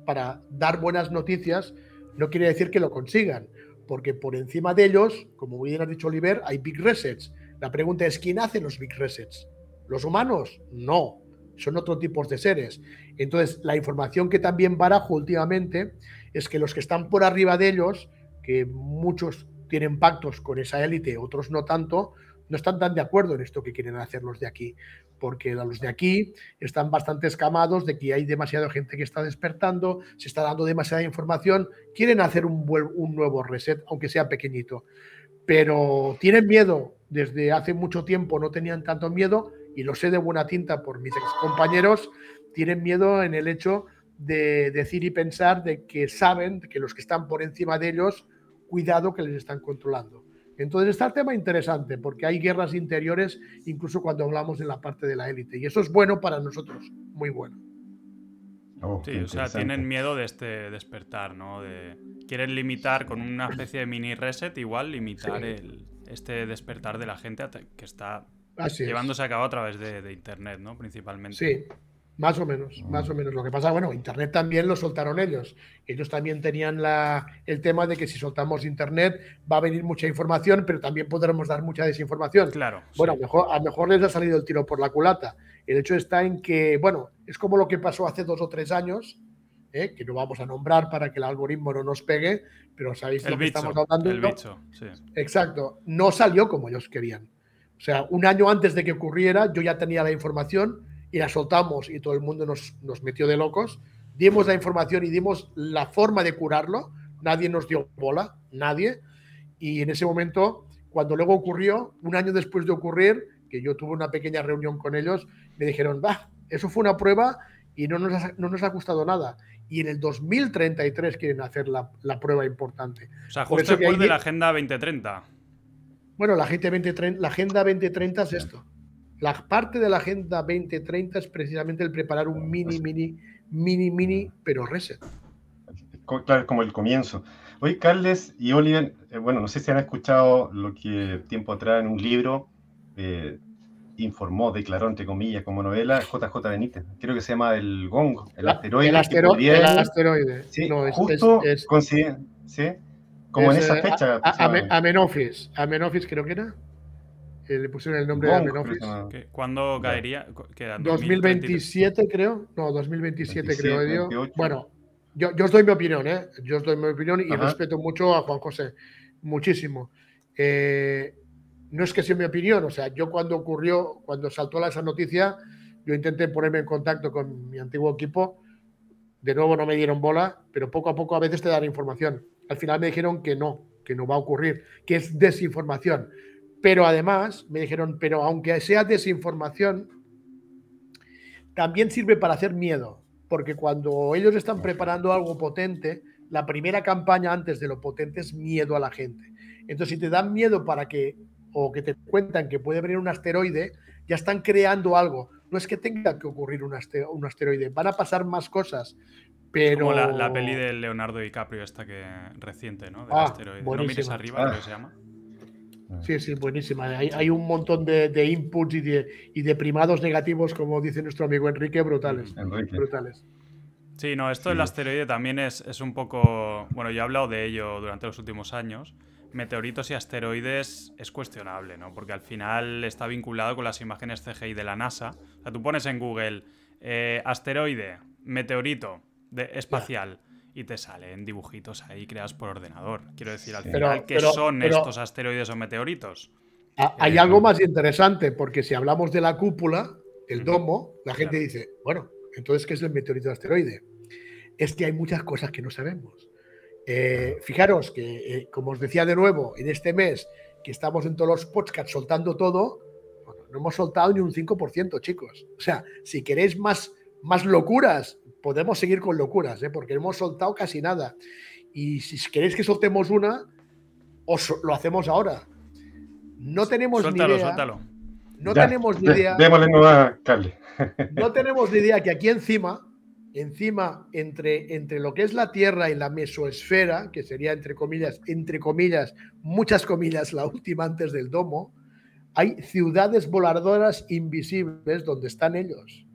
para dar buenas noticias no quiere decir que lo consigan, porque por encima de ellos, como bien ha dicho Oliver, hay big resets. La pregunta es, ¿quién hace los big resets? ¿Los humanos? No, son otros tipos de seres. Entonces, la información que también barajo últimamente es que los que están por arriba de ellos, que muchos tienen pactos con esa élite, otros no tanto, no están tan de acuerdo en esto que quieren hacer los de aquí, porque los de aquí están bastante escamados de que hay demasiada gente que está despertando, se está dando demasiada información, quieren hacer un, un nuevo reset, aunque sea pequeñito, pero tienen miedo, desde hace mucho tiempo no tenían tanto miedo, y lo sé de buena tinta por mis ex compañeros, tienen miedo en el hecho de decir y pensar de que saben que los que están por encima de ellos, cuidado que les están controlando. Entonces está el tema interesante porque hay guerras interiores incluso cuando hablamos de la parte de la élite y eso es bueno para nosotros, muy bueno. Oh, sí, o sea, tienen miedo de este despertar, ¿no? De... Quieren limitar con una especie de mini reset, igual limitar el, este despertar de la gente que está llevándose a cabo a través de, Internet, ¿no? Principalmente. Sí, Más o menos, más o menos. Lo que pasa, bueno, Internet también lo soltaron ellos. Ellos también tenían la, el tema de que si soltamos Internet va a venir mucha información, pero también podremos dar mucha desinformación. Claro. Bueno, a, mejor, a lo mejor les ha salido el tiro por la culata. El hecho está en que, bueno, es como lo que pasó hace dos o tres años, ¿eh? que no vamos a nombrar para que el algoritmo no nos pegue, pero sabéis lo que estamos hablando. El bicho, sí. Exacto. No salió como ellos querían. O sea, un año antes de que ocurriera, yo ya tenía la información y la soltamos y todo el mundo nos, nos metió de locos. Dimos la información y dimos la forma de curarlo. Nadie nos dio bola, nadie. Y en ese momento, cuando luego ocurrió, un año después de ocurrir, que yo tuve una pequeña reunión con ellos, me dijeron, va, eso fue una prueba y no nos ha, no nos ha gustado nada. Y en el 2033 quieren hacer la, la prueba importante. O sea, justo después de la Agenda 2030. Bueno, la, Agenda 2030, la Agenda 2030 es esto. La parte de la Agenda 2030 es precisamente el preparar un mini, mini, mini, mini, pero reset. Claro, como el comienzo. Hoy Carles y Oliver, eh, bueno, no sé si han escuchado lo que tiempo atrás en un libro eh, informó, declaró, entre comillas, como novela, JJ Benítez. Creo que se llama El Gong, el asteroide. El, astero el asteroide. Sí, no, es, justo es, coincide, ¿sí? Como en esa fecha. A, a, Amenofis, Amenofis creo que era. Eh, le pusieron el nombre de Amenofis. ¿Cuándo caería? 2027 creo. No, 2027 creo. Bueno, yo, yo os doy mi opinión, ¿eh? Yo os doy mi opinión y Ajá. respeto mucho a Juan José. Muchísimo. Eh, no es que sea mi opinión, o sea, yo cuando ocurrió, cuando saltó esa noticia, yo intenté ponerme en contacto con mi antiguo equipo. De nuevo no me dieron bola, pero poco a poco a veces te dan información. Al final me dijeron que no, que no va a ocurrir, que es desinformación. Pero además me dijeron, pero aunque sea desinformación, también sirve para hacer miedo, porque cuando ellos están preparando algo potente, la primera campaña antes de lo potente es miedo a la gente. Entonces, si te dan miedo para que, o que te cuentan que puede venir un asteroide, ya están creando algo. No es que tenga que ocurrir un, un asteroide, van a pasar más cosas. Pero... Como la, la, peli de Leonardo DiCaprio, esta que reciente, ¿no? Del ah, asteroide. No mires arriba, ah. que se llama. Sí, sí, buenísima. Hay, hay un montón de, de inputs y de, y de, primados negativos, como dice nuestro amigo Enrique, brutales. Enrique. brutales. Sí, no, esto del asteroide también es, es, un poco. Bueno, yo he hablado de ello durante los últimos años. Meteoritos y asteroides es cuestionable, ¿no? Porque al final está vinculado con las imágenes CGI de la NASA. O sea, tú pones en Google eh, asteroide, meteorito de, espacial. Yeah y te salen dibujitos ahí creados por ordenador. Quiero decir, al final, ¿qué son estos asteroides o meteoritos? Hay eh, algo más interesante, porque si hablamos de la cúpula, el domo, la gente dice, bueno, entonces, ¿qué es el meteorito asteroide? Es que hay muchas cosas que no sabemos. Eh, fijaros que, eh, como os decía de nuevo, en este mes que estamos en todos los podcasts soltando todo, bueno, no hemos soltado ni un 5%, chicos. O sea, si queréis más, más locuras, podemos seguir con locuras, ¿eh? porque hemos soltado casi nada. Y si queréis que soltemos una, os lo hacemos ahora. No tenemos ni idea. Suéltalo. No tenemos ni idea. Démosle nueva Cali. no tenemos ni idea que aquí encima, encima, entre, entre lo que es la Tierra y la mesosfera, que sería entre comillas, entre comillas, muchas comillas, la última antes del domo, hay ciudades voladoras invisibles donde están ellos.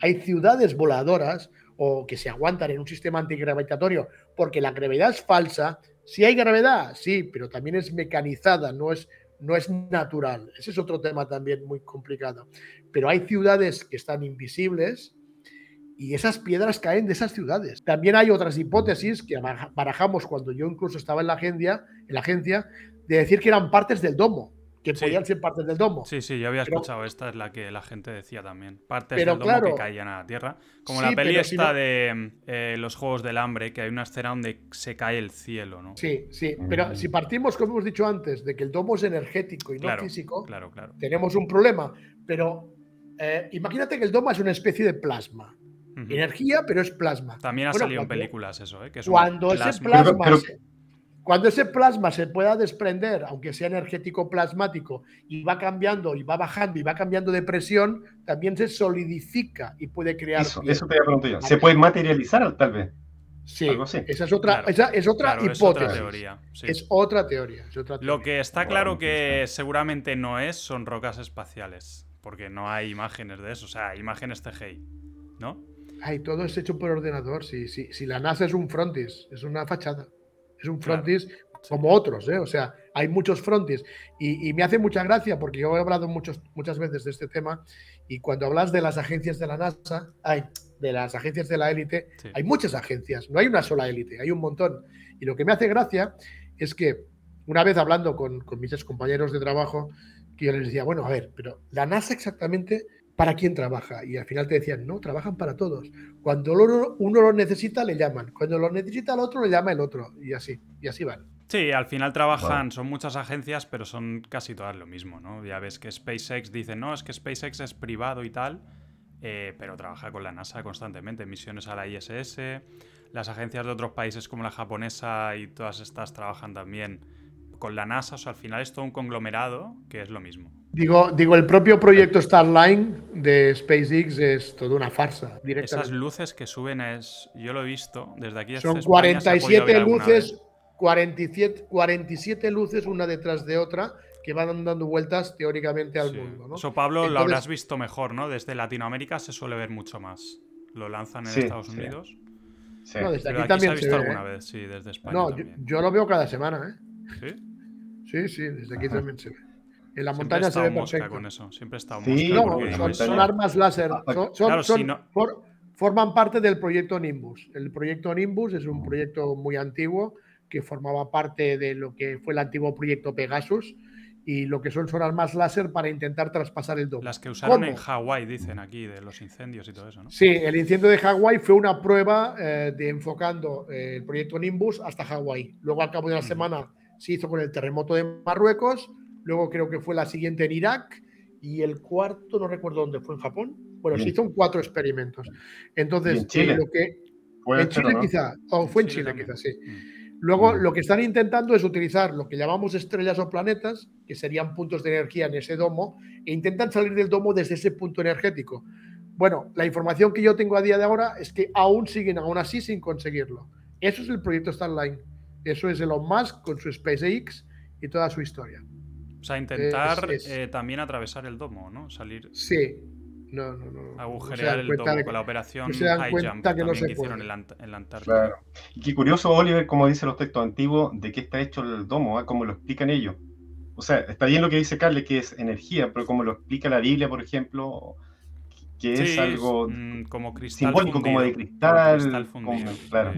Hay ciudades voladoras o que se aguantan en un sistema antigravitatorio porque la gravedad es falsa. Si hay gravedad, sí, pero también es mecanizada, no es, no es natural. Ese es otro tema también muy complicado. Pero hay ciudades que están invisibles y esas piedras caen de esas ciudades. También hay otras hipótesis que barajamos cuando yo incluso estaba en la agencia, en la agencia de decir que eran partes del domo que podían ser partes del domo. Sí, sí, yo había escuchado, esta es la que la gente decía también. Partes del domo que caían a la tierra. Como la peli esta de eh, los Juegos del Hambre, que hay una escena donde se cae el cielo, ¿no? Sí, sí, pero si partimos, como hemos dicho antes, de que el domo es energético y no físico, claro, claro. tenemos un problema. Pero eh, imagínate que el domo es una especie de plasma. Energía, pero es plasma. También ha salido en películas eso, ¿eh? Que es cuando ese plasma... Cuando ese plasma se pueda desprender, aunque sea energético plasmático, y va cambiando y va bajando y va cambiando de presión, también se solidifica y puede crear. Eso, eso te voy yo. ¿Se puede materializar tal vez? Sí, esa es otra, esa es otra hipótesis. Es otra teoría. Es otra teoría. Lo que está claro que seguramente no es son rocas espaciales, porque no hay imágenes de eso, o sea, imágenes CGI. ¿no? Ay, todo es hecho por ordenador. Si, sí, si la NASA es un frontis, es una fachada. Es un frontis como otros, ¿eh? O sea, hay muchos frontis. Y, me hace mucha gracia porque yo he hablado muchos, muchas veces de este tema y cuando hablas de las agencias de la NASA, hay de las agencias de la élite, hay muchas agencias, no hay una sola élite, hay un montón. Y lo que me hace gracia es que una vez hablando con, con mis compañeros de trabajo, que yo les decía, bueno, a ver, pero la NASA exactamente para quién trabaja. Y al final te decían, no, trabajan para todos. Cuando uno, lo necesita, le llaman. Cuando lo necesita el otro, le llama el otro. Y así, y así van. Sí, al final trabajan, son muchas agencias, pero son casi todas lo mismo, ¿no? Ya ves que SpaceX dice, no, es que SpaceX es privado y tal, eh, pero trabaja con la NASA constantemente, misiones a la ISS. Las agencias de otros países como la japonesa y todas estas trabajan también con la NASA, o sea, al final es todo un conglomerado que es lo mismo. Digo, digo, el propio proyecto Starline de SpaceX es toda una farsa. Esas luces que suben es, yo lo he visto desde aquí. Son 47 luces, 47, 47 luces una detrás de otra que van dando vueltas teóricamente al mundo. ¿no? Eso, Pablo, lo habrás visto mejor, ¿no? Desde Latinoamérica se suele ver mucho más. Lo lanzan en Estados Unidos. Sí. No, desde aquí también se ha visto alguna ¿eh? vez, sí, desde España. No, yo, lo veo cada semana, ¿eh? ¿Sí? Sí, sí, desde aquí también se ve. En la montaña se ve perfecto. con eso. Siempre está sí, no, son, armas láser. forman parte del proyecto Nimbus. El proyecto Nimbus es un proyecto muy antiguo que formaba parte de lo que fue el antiguo proyecto Pegasus y lo que son son armas láser para intentar traspasar el domo. Las que usaron en Hawái, dicen aquí, de los incendios y todo eso, ¿no? Sí, el incendio de Hawái fue una prueba eh, de enfocando eh, el proyecto Nimbus hasta Hawái. Luego, al cabo de una semana, se hizo con el terremoto de Marruecos, luego creo que fue la siguiente en Irak y el cuarto, no recuerdo dónde fue, en Japón. Bueno, se hizo cuatro experimentos. Entonces, en Chile, lo que, en Chile quizá, o fue en Chile, quizás, sí. Mm. Luego, lo que están intentando es utilizar lo que llamamos estrellas o planetas, que serían puntos de energía en ese domo, e intentan salir del domo desde ese punto energético. Bueno, la información que yo tengo a día de ahora es que aún siguen, aún así, sin conseguirlo. Eso es el proyecto Starline. Eso es Elon Musk con su SpaceX y toda su historia. Sea, intentar eh, también atravesar el domo, ¿no? Salir. Sí. No, no, no. Agujerear el domo con la operación High Jump que, no se hicieron en la, Antártida. Claro. Y qué curioso, Oliver, como dice los textos antiguos, de qué está hecho el domo, ¿eh? como lo explican ellos. O sea, está bien lo que dice Carle, que es energía, pero como lo explica la Biblia, por ejemplo, que es algo mm, como simbólico, como de cristal,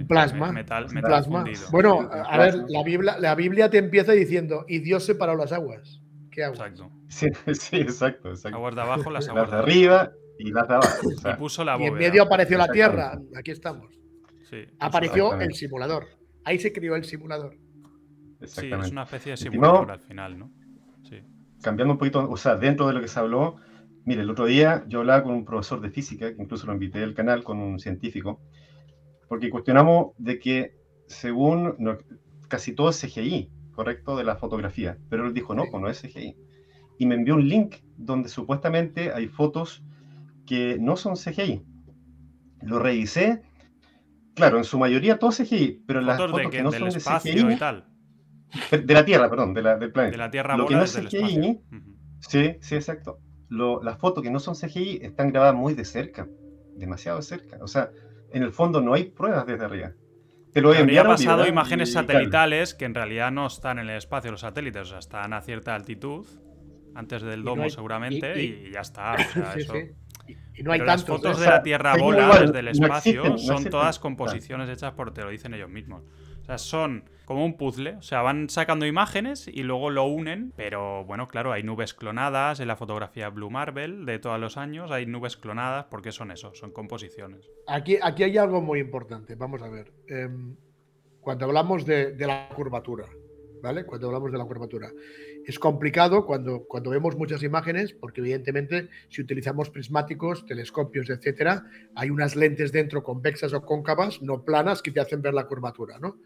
plasma. Metal, plasma. Bueno, a ver, la Biblia, la Biblia te empieza diciendo, y Dios separó las aguas. Exacto. Sí, sí, exacto, exacto. Aguas de abajo, las aguas de arriba y las de abajo. y puso la y en medio apareció la Tierra. Aquí estamos. Sí, apareció el simulador. Ahí se crió el simulador. Sí, es una especie de simulador al final, ¿no? Sí. Cambiando un poquito, o sea, dentro de lo que se habló, Mire, el otro día yo hablaba con un profesor de física, que incluso lo invité al canal con un científico, porque cuestionamos de que según casi todo es CGI, ¿correcto? De la fotografía, pero él dijo, no, pues no es CGI. Y me envió un link donde supuestamente hay fotos que no son CGI. Lo revisé, claro, en su mayoría todo CGI, pero las fotos que no son de CGI, y tal. De, la Tierra, perdón, de la, del planeta. De la Tierra Lo que no es CGI, sí, sí, exacto las fotos que no son CGI están grabadas muy de cerca, demasiado de cerca. O sea, en el fondo no hay pruebas desde arriba. Te lo Habría pasado imágenes satelitales que en realidad no están en el espacio los satélites, o sea, están a cierta altitud, antes del domo seguramente, y, ya está. Y no hay las fotos de la Tierra bola desde el espacio son todas composiciones hechas por, te lo dicen ellos mismos. Sea, son como un puzzle. O sea, van sacando imágenes y luego lo unen. Pero bueno, claro, hay nubes clonadas en la fotografía Blue Marble de todos los años. Hay nubes clonadas porque son eso, son composiciones. Aquí, aquí hay algo muy importante. Vamos a ver. Em, cuando hablamos de, la curvatura, ¿vale? Cuando hablamos de la curvatura. Es complicado cuando, cuando vemos muchas imágenes, porque evidentemente si utilizamos prismáticos, telescopios, etcétera, hay unas lentes dentro convexas o cóncavas, no planas, que te hacen ver la curvatura, ¿no?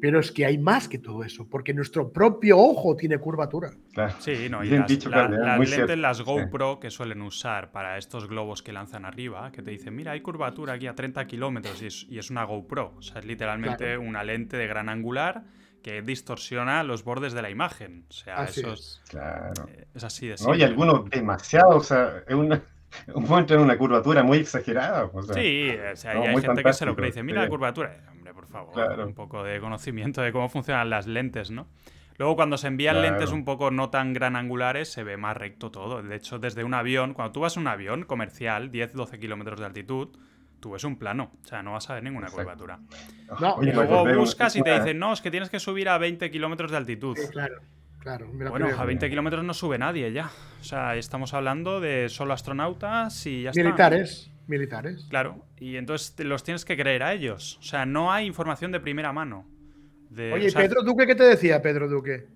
Pero es que hay más que todo eso, porque nuestro propio ojo tiene curvatura. Sí, no, y las, lentes, las GoPro que suelen usar para estos globos que lanzan arriba, que te dicen, mira, hay curvatura aquí a 30 kilómetros y es, una GoPro. O sea, es literalmente una lente de gran angular que distorsiona los bordes de la imagen. O sea, eso es, claro. Eh, es así de simple. No, y algunos demasiado, o sea, es una muestran una curvatura muy exagerada. sí, o sea, hay gente que se lo cree y dice, mira la curvatura. Hombre, por favor, un poco de conocimiento de cómo funcionan las lentes, ¿no? Luego, cuando se envían lentes un poco no tan gran angulares, se ve más recto todo. De hecho, desde un avión, cuando tú vas a un avión comercial, 10-12 kilómetros de altitud, tú ves un plano. O sea, no vas a ver ninguna curvatura. y luego buscas y te dicen, no, es que tienes que subir a 20 kilómetros de altitud. claro. Claro, bueno, a 20 kilómetros no sube nadie ya. O sea, estamos hablando de solo astronautas y ya está. Militares, militares. Claro, y entonces los tienes que creer a ellos. O sea, no hay información de primera mano. Oye, Pedro Duque qué te decía, Pedro Duque?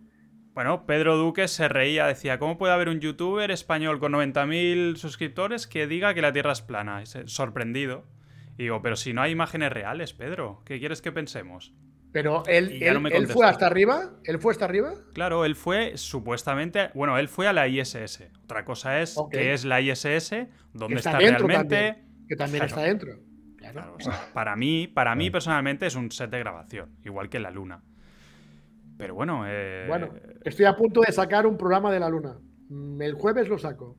Bueno, Pedro Duque se reía, decía, ¿cómo puede haber un youtuber español con 90.000 suscriptores que diga que la Tierra es plana? sorprendido. Y digo, pero si no hay imágenes reales, Pedro, ¿qué quieres que pensemos? Pero él, él, fue hasta arriba, él fue hasta arriba. Claro, él fue supuestamente, bueno, él fue a la ISS. Otra cosa es que es la ISS, dónde está, realmente. que también está dentro. para mí, para mí personalmente es un set de grabación, igual que la Luna. Pero bueno. Eh... Bueno, estoy a punto de sacar un programa de la Luna. El jueves lo saco.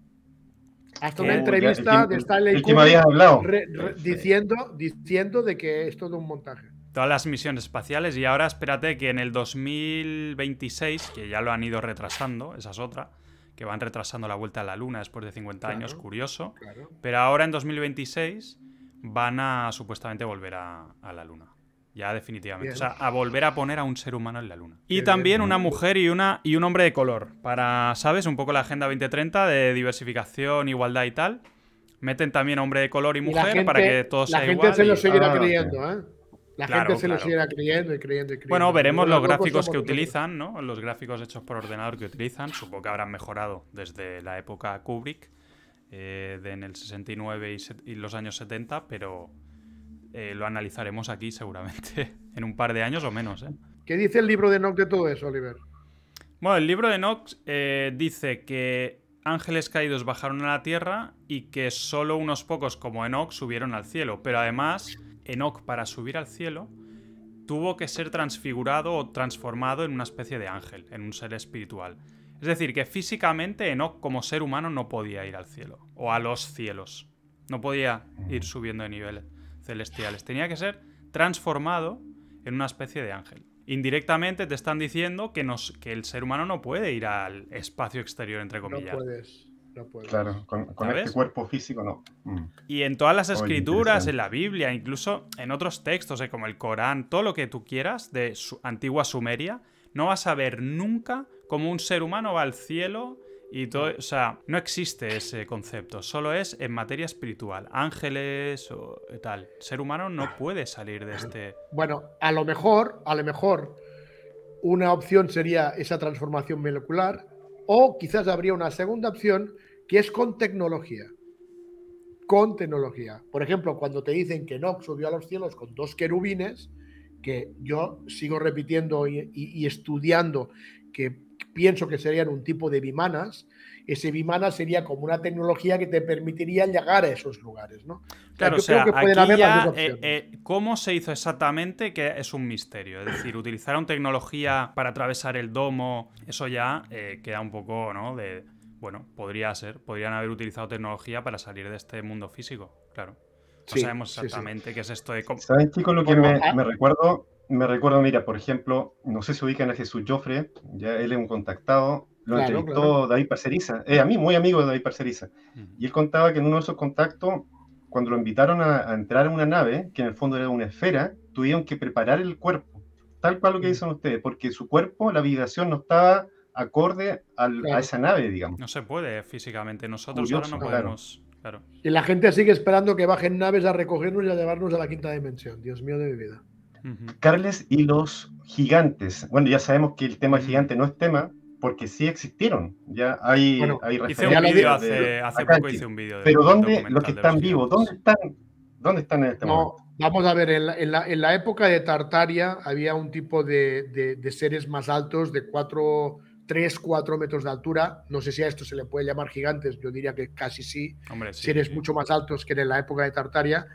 Hasta una entrevista de Stanley Kubrick diciendo, diciendo de que es todo un montaje. Todas las misiones espaciales y ahora espérate que en el 2026, que ya lo han ido retrasando, esa es otra, que van retrasando la vuelta a la Luna después de 50 años, curioso. Pero ahora en 2026 van a supuestamente volver a, la Luna. Ya definitivamente. O sea, a volver a poner a un ser humano en la Luna. Y también una mujer y, una, y un hombre de color. Para, ¿sabes? Un poco la Agenda 2030 de diversificación, igualdad y tal. Meten también hombre de color y mujer para que todo sea igual. La gente se lo seguirá creyendo, ¿eh? La gente se lo seguirá creyendo y creyendo y creyendo. Bueno, veremos los gráficos que utilizan, ¿no? Los gráficos hechos por ordenador que utilizan. Supongo que habrán mejorado desde la época Kubrick eh, de en el 69 y, los años 70, pero eh, lo analizaremos aquí seguramente en un par de años o menos. ¿eh? ¿Qué dice el libro de Nox de todo eso, Oliver? Bueno, el libro de Nox dice que ángeles caídos bajaron a la tierra y que solo unos pocos como Enoch subieron al cielo, pero además Enoch para subir al cielo tuvo que ser transfigurado o transformado en una especie de ángel, en un ser espiritual. Es decir, que físicamente Enoch como ser humano no podía ir al cielo o a los cielos. No podía ir subiendo de niveles celestiales. Tenía que ser transformado en una especie de ángel. Indirectamente te están diciendo que, nos, que el ser humano no puede ir al espacio exterior, entre comillas. No puedes. No puedes. Claro, con, este cuerpo físico no. Mm. Y en todas las escrituras, en la Biblia, incluso en otros textos, eh, como el Corán, todo lo que tú quieras de su antigua Sumeria, no vas a ver nunca como un ser humano va al cielo y todo, o sea, no existe ese concepto, solo es en materia espiritual, ángeles o tal. ser humano no puede salir de este. Bueno, a lo mejor, a lo mejor, una opción sería esa transformación molecular, o quizás habría una segunda opción que es con tecnología. Con tecnología. Por ejemplo, cuando te dicen que Nox subió a los cielos con dos querubines, que yo sigo repitiendo y estudiando que pienso que serían un tipo de bimanas, ese bimana sería como una tecnología que te permitiría llegar a esos lugares, ¿no? Claro, o sea, aquí eh, eh, ¿cómo se hizo exactamente? Que es un misterio. Es decir, utilizaron tecnología para atravesar el domo, eso ya eh, queda un poco, ¿no? De, bueno, podría ser, podrían haber utilizado tecnología para salir de este mundo físico, claro. No sabemos exactamente qué es esto de... ¿Saben, chicos, lo que me, me recuerdo? Me recuerdo, mira, por ejemplo, no sé si ubican a Jesús Joffre, ya él es un contactado, lo entrevistó David Parceriza, es a mí muy amigo de David Parceriza, y él contaba que en uno de esos contactos, cuando lo invitaron a, entrar en una nave, que en el fondo era una esfera, tuvieron que preparar el cuerpo, tal cual lo que dicen ustedes, porque su cuerpo, la vibración no estaba acorde a esa nave, digamos. No se puede físicamente, nosotros ahora no podemos... Claro. Y la gente sigue esperando que bajen naves a recogernos y a llevarnos a la quinta dimensión. Dios mío de mi vida. Carles y los gigantes. Bueno, ya sabemos que el tema gigante no es tema, porque sí existieron. Ya hay, hay referencias. Hace, hace poco hice un vídeo. Pero ¿dónde los que están vivos? ¿Dónde están? ¿Dónde están en este momento? Vamos a ver, en la, época de Tartaria había un tipo de, seres más altos, de 4, 3, 4 metros de altura. No sé si a esto se le puede llamar gigantes, yo diría que casi sí. seres mucho más altos que en la época de Tartaria.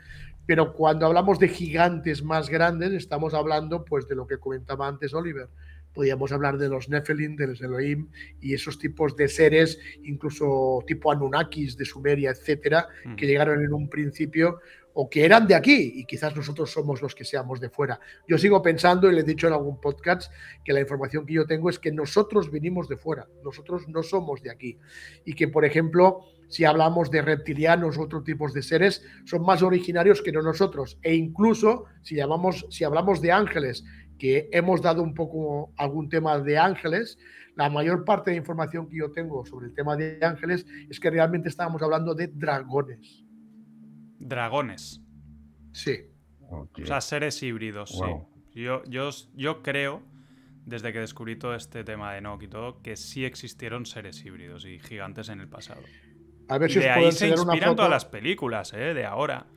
Pero cuando hablamos de gigantes más grandes, estamos hablando pues de lo que comentaba antes Oliver, podíamos hablar de los Nephilim, de los Elohim y esos tipos de seres, incluso tipo Anunnakis de Sumeria, etcétera, que llegaron en un principio o que eran de aquí y quizás nosotros somos los que seamos de fuera. Yo sigo pensando, y le he dicho en algún podcast, que la información que yo tengo es que nosotros vinimos de fuera, nosotros no somos de aquí. Y que, por ejemplo, si hablamos de reptilianos u otros tipos de seres, son más originarios que no nosotros. E incluso si, llamamos, si hablamos de ángeles, que hemos dado un poco algún tema de ángeles, la mayor parte de información que yo tengo sobre el tema de ángeles es que realmente estábamos hablando de dragones. Dragones. Sí. O sea, seres híbridos, sí. Yo, yo, yo creo, desde que descubrí todo este tema de Nock y todo, que sí existieron seres híbridos y gigantes en el pasado. A ver si de ahí se inspiran todas las películas, ¿eh? De ahora.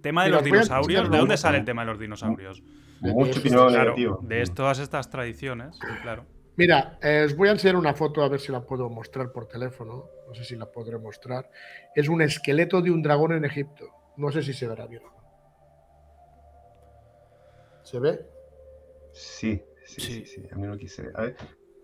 Tema de los dinosaurios. ¿De dónde sale el tema de los dinosaurios? De mucho De todas estas tradiciones, claro. Mira, eh, os voy a enseñar una foto a ver si la puedo mostrar por teléfono. No sé si la podré mostrar. Es un esqueleto de un dragón en Egipto. No sé si se verá bien. ¿Se ve? Sí, sí, sí, A mí no quise. A ver.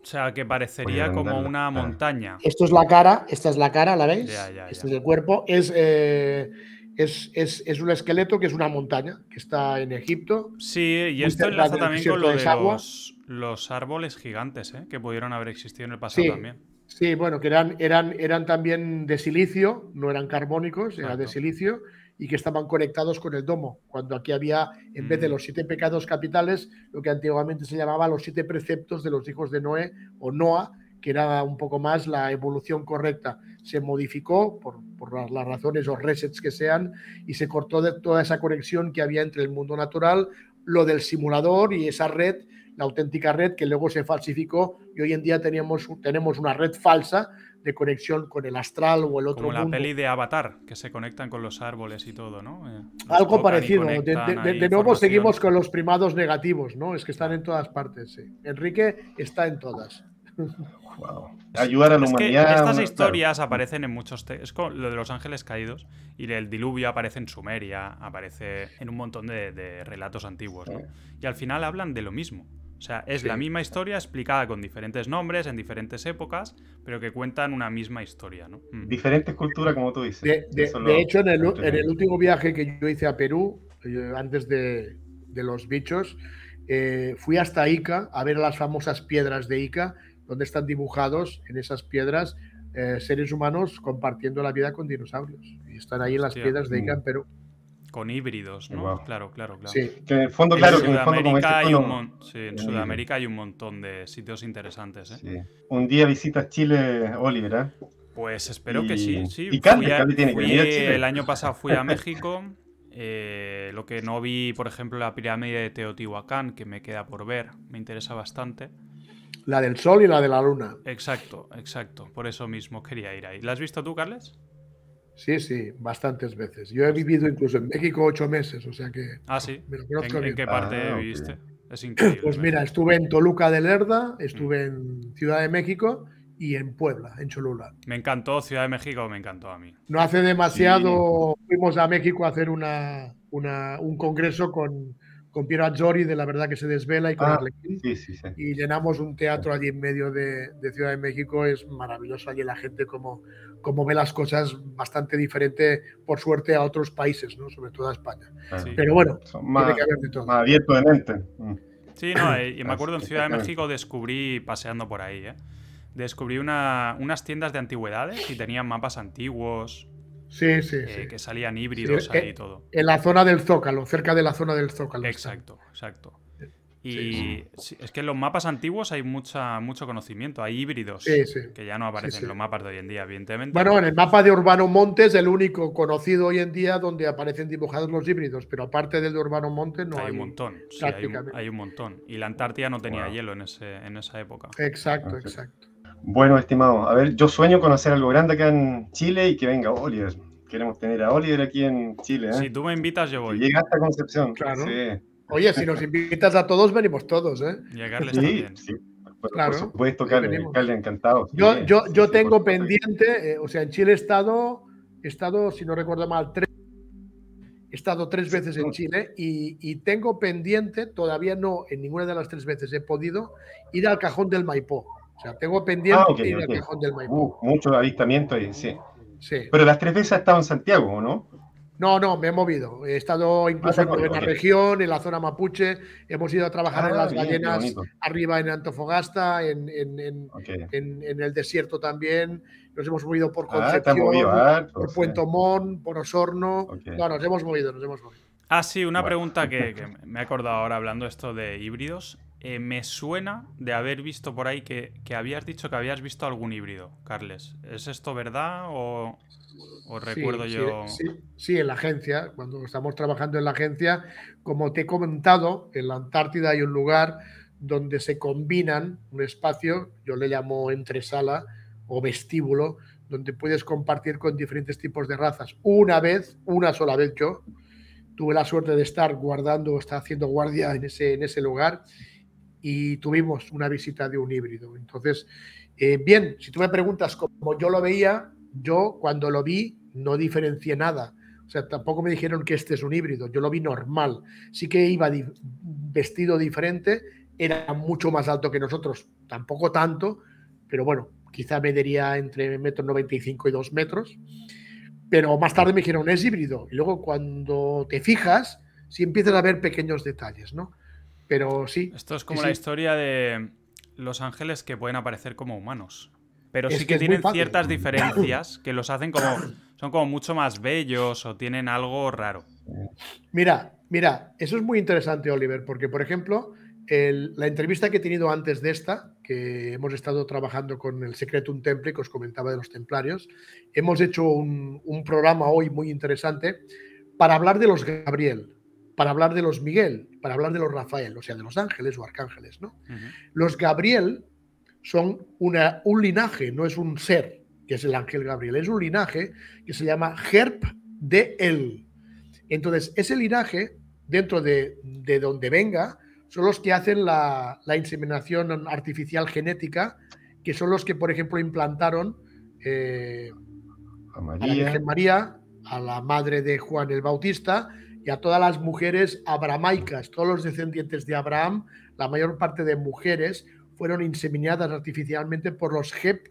O sea, que parecería como una montaña. Esto es la cara, esta es la cara, ¿la veis? Este es el cuerpo. Eh, es, es, un esqueleto que es una montaña, que está en Egipto. Sí, y esto enlaza también con lo de los, los, árboles gigantes, ¿eh? que pudieron haber existido en el pasado también. Sí, bueno, que eran, eran, eran también de silicio, no eran carbónicos, eran de silicio y que estaban conectados con el domo, cuando aquí había, en vez de mm. los siete pecados capitales, lo que antiguamente se llamaba los siete preceptos de los hijos de Noé o Noah, que era un poco más la evolución correcta. Se modificó por, por las razones o resets que sean y se cortó de toda esa conexión que había entre el mundo natural, lo del simulador y esa red, la auténtica red que luego se falsificó y hoy en día teníamos, tenemos una red falsa de conexión con el astral o el otro Como la peli de Avatar, que se conectan con los árboles y todo, ¿no? Eh, Algo parecido. De, nuevo seguimos con los primados negativos, ¿no? Es que están en todas partes, sí. Enrique está en todas. Ayudar a la humanidad. estas historias aparecen en muchos. Es como lo de los ángeles caídos y el diluvio aparece en Sumeria, aparece en un montón de, relatos antiguos, ¿no? Y al final hablan de lo mismo. O sea, es la misma historia explicada con diferentes nombres en diferentes épocas, pero que cuentan una misma historia, ¿no? Mm. Diferentes culturas, como tú dices. De, hecho, en el, último viaje que yo hice a Perú, eh, antes de, los bichos, eh, fui hasta Ica a ver las famosas piedras de Ica, donde están dibujados en esas piedras eh, seres humanos compartiendo la vida con dinosaurios. Y están ahí en las piedras de Ica en Perú con híbridos, ¿no? Claro, claro, claro. Sí, que en el fondo, claro, en, Sudamérica, hay un en Sudamérica hay un montón de sitios interesantes. ¿eh? Sí. Un día visitas Chile, Oliver, ¿eh? Pues espero que sí. sí. Y Cali, tiene que Chile. El año pasado fui a México. Eh, lo que no vi, por ejemplo, la pirámide de Teotihuacán, que me queda por ver, me interesa bastante. La del Sol y la de la Luna. Exacto, exacto. Por eso mismo quería ir ahí. ¿La has visto tú, Carles? Sí, sí, bastantes veces. Yo he vivido incluso en México ocho meses, o sea que. Ah, sí. ¿En, qué parte ah, viviste? Es increíble. Pues mira, estuve en Toluca de Lerda, estuve en Ciudad de México y en Puebla, en Cholula. Me encantó Ciudad de México, me encantó a mí. No hace demasiado fuimos a México a hacer una, un congreso con, con Piero Azzori de La Verdad que se desvela y con ah, Arlequín. Y llenamos un teatro allí en medio de, Ciudad de México. Es maravilloso allí la gente como, como ve las cosas bastante diferente, por suerte, a otros países, ¿no? sobre todo a España. Pero bueno, tiene que haber de todo. Más abierto de mente. Mm. Sí, no, y me acuerdo en Ciudad de México descubrí, paseando por ahí, ¿eh? descubrí una, unas tiendas de antigüedades y tenían mapas antiguos, Sí, sí, eh, Que salían híbridos ahí y eh, todo. En la zona del Zócalo, cerca de la zona del Zócalo. Exacto, exacto. Y es que en los mapas antiguos hay mucha, mucho conocimiento, hay híbridos que ya no aparecen en los mapas de hoy en día, evidentemente. Bueno, en el mapa de Urbano Montes, el único conocido hoy en día donde aparecen dibujados los híbridos, pero aparte del de Urbano Montes no hay. Hay un montón, hay un, montón. Y la Antártida no tenía hielo en, ese, en esa época. Exacto, exacto. Bueno, estimado, a ver, yo sueño conocer algo grande acá en Chile y que venga Oliver. Queremos tener a Oliver aquí en Chile. ¿eh? Si tú me invitas, yo voy. llega hasta Concepción. Claro. Oye, si nos invitas a todos, venimos todos, ¿eh? Llegarles sí, también. Sí. claro, por supuesto, encantado. Yo, yo, yo tengo pendiente, eh, o sea, en Chile he estado, he estado, si no recuerdo mal, tres He estado tres veces en Chile y, tengo pendiente, todavía no, en ninguna de las tres veces he podido ir al cajón del Maipó. O sea, tengo pendiente ah, ir al cajón del Maipó. Uh, mucho avistamiento ahí, sí. sí. Pero las tres veces ha estado en Santiago, ¿no? No, no, me he movido. He estado incluso ah, en la región, en la zona mapuche. Hemos ido a trabajar en ah, las ballenas arriba en Antofagasta, en, el desierto también. Nos hemos movido por ah, Concepción, por Puente Montt, por Osorno. No, nos hemos movido, nos hemos movido. Ah, sí, una pregunta que, me he acordado ahora hablando esto de híbridos. Eh, me suena de haber visto por ahí que, que habías dicho que habías visto algún híbrido, Carles. ¿Es esto verdad o.? ¿O recuerdo yo? Sí, en la agencia, cuando estamos trabajando en la agencia, como te he comentado, en la Antártida hay un lugar donde se combinan un espacio, yo le llamo entresala o vestíbulo, donde puedes compartir con diferentes tipos de razas. Una vez, una sola vez yo, tuve la suerte de estar guardando, estar haciendo guardia en ese, en ese lugar y tuvimos una visita de un híbrido. Entonces, eh, bien, si tú me preguntas cómo yo lo veía, yo cuando lo vi no diferencié nada. O sea, tampoco me dijeron que este es un híbrido, yo lo vi normal. Sí que iba vestido diferente, era mucho más alto que nosotros, tampoco tanto, pero bueno, quizá mediría entre metro 95 y 2 metros. Pero más tarde me dijeron, es híbrido. Y luego cuando te fijas, sí empiezas a ver pequeños detalles, ¿no? Pero sí. Esto es como la historia de los ángeles que pueden aparecer como humanos. Pero sí que, tienen ciertas diferencias que los hacen como. Son como mucho más bellos o tienen algo raro. Mira, mira, eso es muy interesante, Oliver, porque, por ejemplo, la entrevista que he tenido antes de esta, que hemos estado trabajando con el Secretum Temple, que os comentaba de los templarios, hemos hecho un, programa hoy muy interesante para hablar de los Gabriel, para hablar de los Miguel, para hablar de los Rafael, o sea, de los ángeles o arcángeles, ¿no? Los Gabriel son una, un linaje, no es un ser, que es el ángel Gabriel, es un linaje que se llama Herp de él. Entonces, ese linaje, dentro de, donde venga, son los que hacen la, inseminación artificial genética, que son los que, por ejemplo, implantaron eh, a, María. la Virgen María, a la madre de Juan el Bautista y a todas las mujeres abramaicas, todos los descendientes de Abraham, la mayor parte de mujeres, fueron inseminadas artificialmente por los HERP,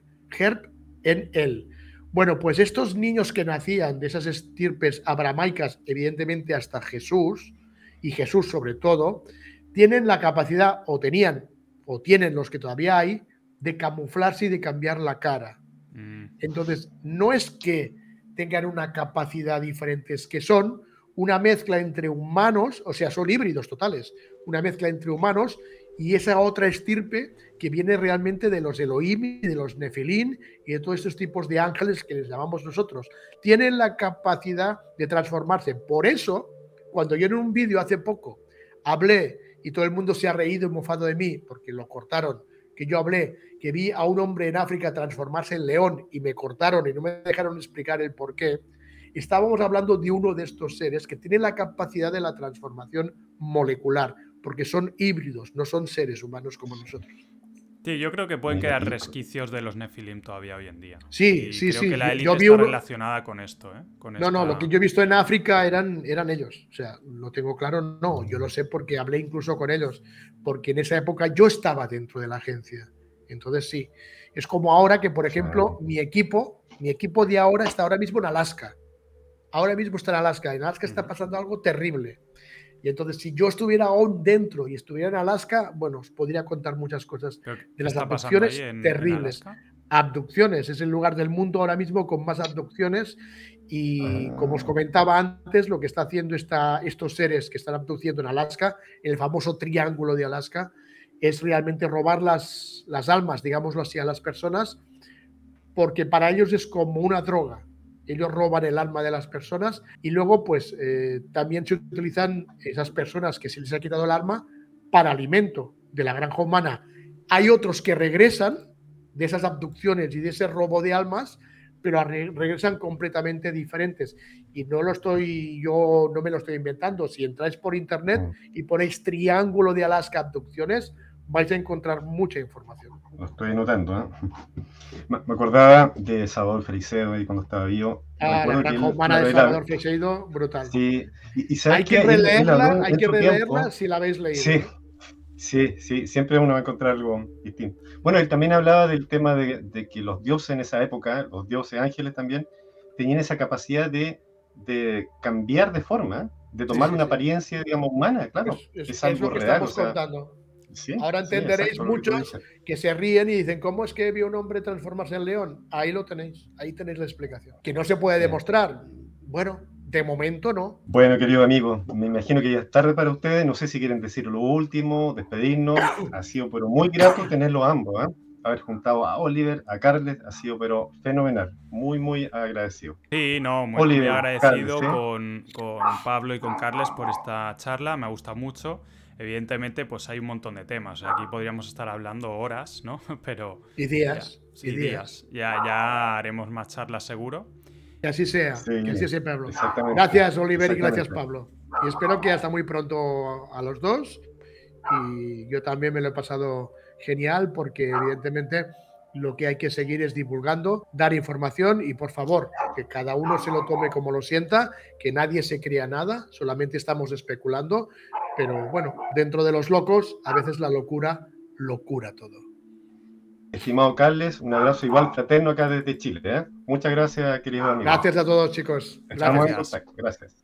en él. Bueno, pues estos niños que nacían de esas estirpes abramaicas, evidentemente hasta Jesús, y Jesús sobre todo, tienen la capacidad, o tenían, o tienen los que todavía hay, de camuflarse y de cambiar la cara. Mm. Entonces, no es que tengan una capacidad diferente, es que son una mezcla entre humanos, o sea, son híbridos totales, una mezcla entre humanos y esa otra estirpe que viene realmente de los Elohim y de los Nefilim y de todos estos tipos de ángeles que les llamamos nosotros. Tienen la capacidad de transformarse. Por eso, cuando yo en un vídeo hace poco hablé y todo el mundo se ha reído y mofado de mí porque lo cortaron, que yo hablé, que vi a un hombre en África transformarse en león y me cortaron y no me dejaron explicar el por qué, estábamos hablando de uno de estos seres que tiene la capacidad de la transformación molecular porque son híbridos, no son seres humanos como nosotros. Sí, yo creo que pueden quedar resquicios de los Nephilim todavía hoy en día. Sí, sí, creo sí. que la élite está relacionada con esto. ¿eh? no, no, lo que yo he visto en África eran, eran ellos. O sea, lo tengo claro, no. Yo lo sé porque hablé incluso con ellos. Porque en esa época yo estaba dentro de la agencia. Entonces sí. Es como ahora que, por ejemplo, mi equipo, mi equipo de ahora está ahora mismo en Alaska. Ahora mismo está en Alaska. En Alaska está pasando algo terrible. Y entonces, si yo estuviera aún dentro y estuviera en Alaska, bueno, os podría contar muchas cosas de las abducciones terribles. abducciones, es el lugar del mundo ahora mismo con más abducciones y como os comentaba antes, lo que está haciendo esta, estos seres que están abduciendo en Alaska, el famoso triángulo de Alaska, es realmente robar las, las almas, digámoslo así, a las personas, porque para ellos es como una droga ellos roban el alma de las personas y luego pues eh, también se utilizan esas personas que se les ha quitado el alma para alimento de la granja humana. Hay otros que regresan de esas abducciones y de ese robo de almas, pero regresan completamente diferentes. Y no lo estoy, yo no me lo estoy inventando. Si entráis por internet mm. y ponéis triángulo de Alaska abducciones, vais a encontrar mucha información. Lo estoy notando. ¿eh? Me acordaba de Salvador Feliceo y cuando estaba vivo. Ah, la granja humana de Salvador Feixeido, brutal. Sí, y, y hay que, releerla, hay que releerla si la habéis leído. Sí, sí, sí, siempre uno va a encontrar algo distinto. Bueno, él también hablaba del tema de, de que los dioses en esa época, los dioses ángeles también, tenían esa capacidad de, de cambiar de forma, de tomar una apariencia, digamos, humana, claro. Es, algo que real. Estamos contando. Ahora entenderéis muchos que se ríen y dicen, ¿cómo es que vio un hombre transformarse en león? Ahí lo tenéis, ahí tenéis la explicación. Que no se puede demostrar. Bueno, de momento no. Bueno, querido amigo, me imagino que ya es tarde para ustedes. No sé si quieren decir lo último, despedirnos. Ha sido pero muy grato tenerlos ambos, ¿eh? haber juntado a Oliver, a Carles, ha sido pero fenomenal. Muy, muy agradecido. Sí, no, muy, agradecido con, con, Pablo y con Carles por esta charla. Me ha gustado mucho evidentemente, pues hay un montón de temas. aquí podríamos estar hablando horas, ¿no? Pero. Y días. y días. Ya, ya haremos más charlas seguro. Que así sea. que así sea, Pablo. Gracias, Oliver, y gracias, Pablo. Y espero que hasta muy pronto a los dos. Y yo también me lo he pasado genial porque, evidentemente, lo que hay que seguir es divulgando, dar información y por favor, que cada uno se lo tome como lo sienta, que nadie se crea nada, solamente estamos especulando, pero bueno, dentro de los locos, a veces la locura locura todo. Estimado Carles, un abrazo igual fraterno acá desde Chile. ¿eh? Muchas gracias, querido amigo. Gracias a todos, chicos. Estamos en contacto. Gracias.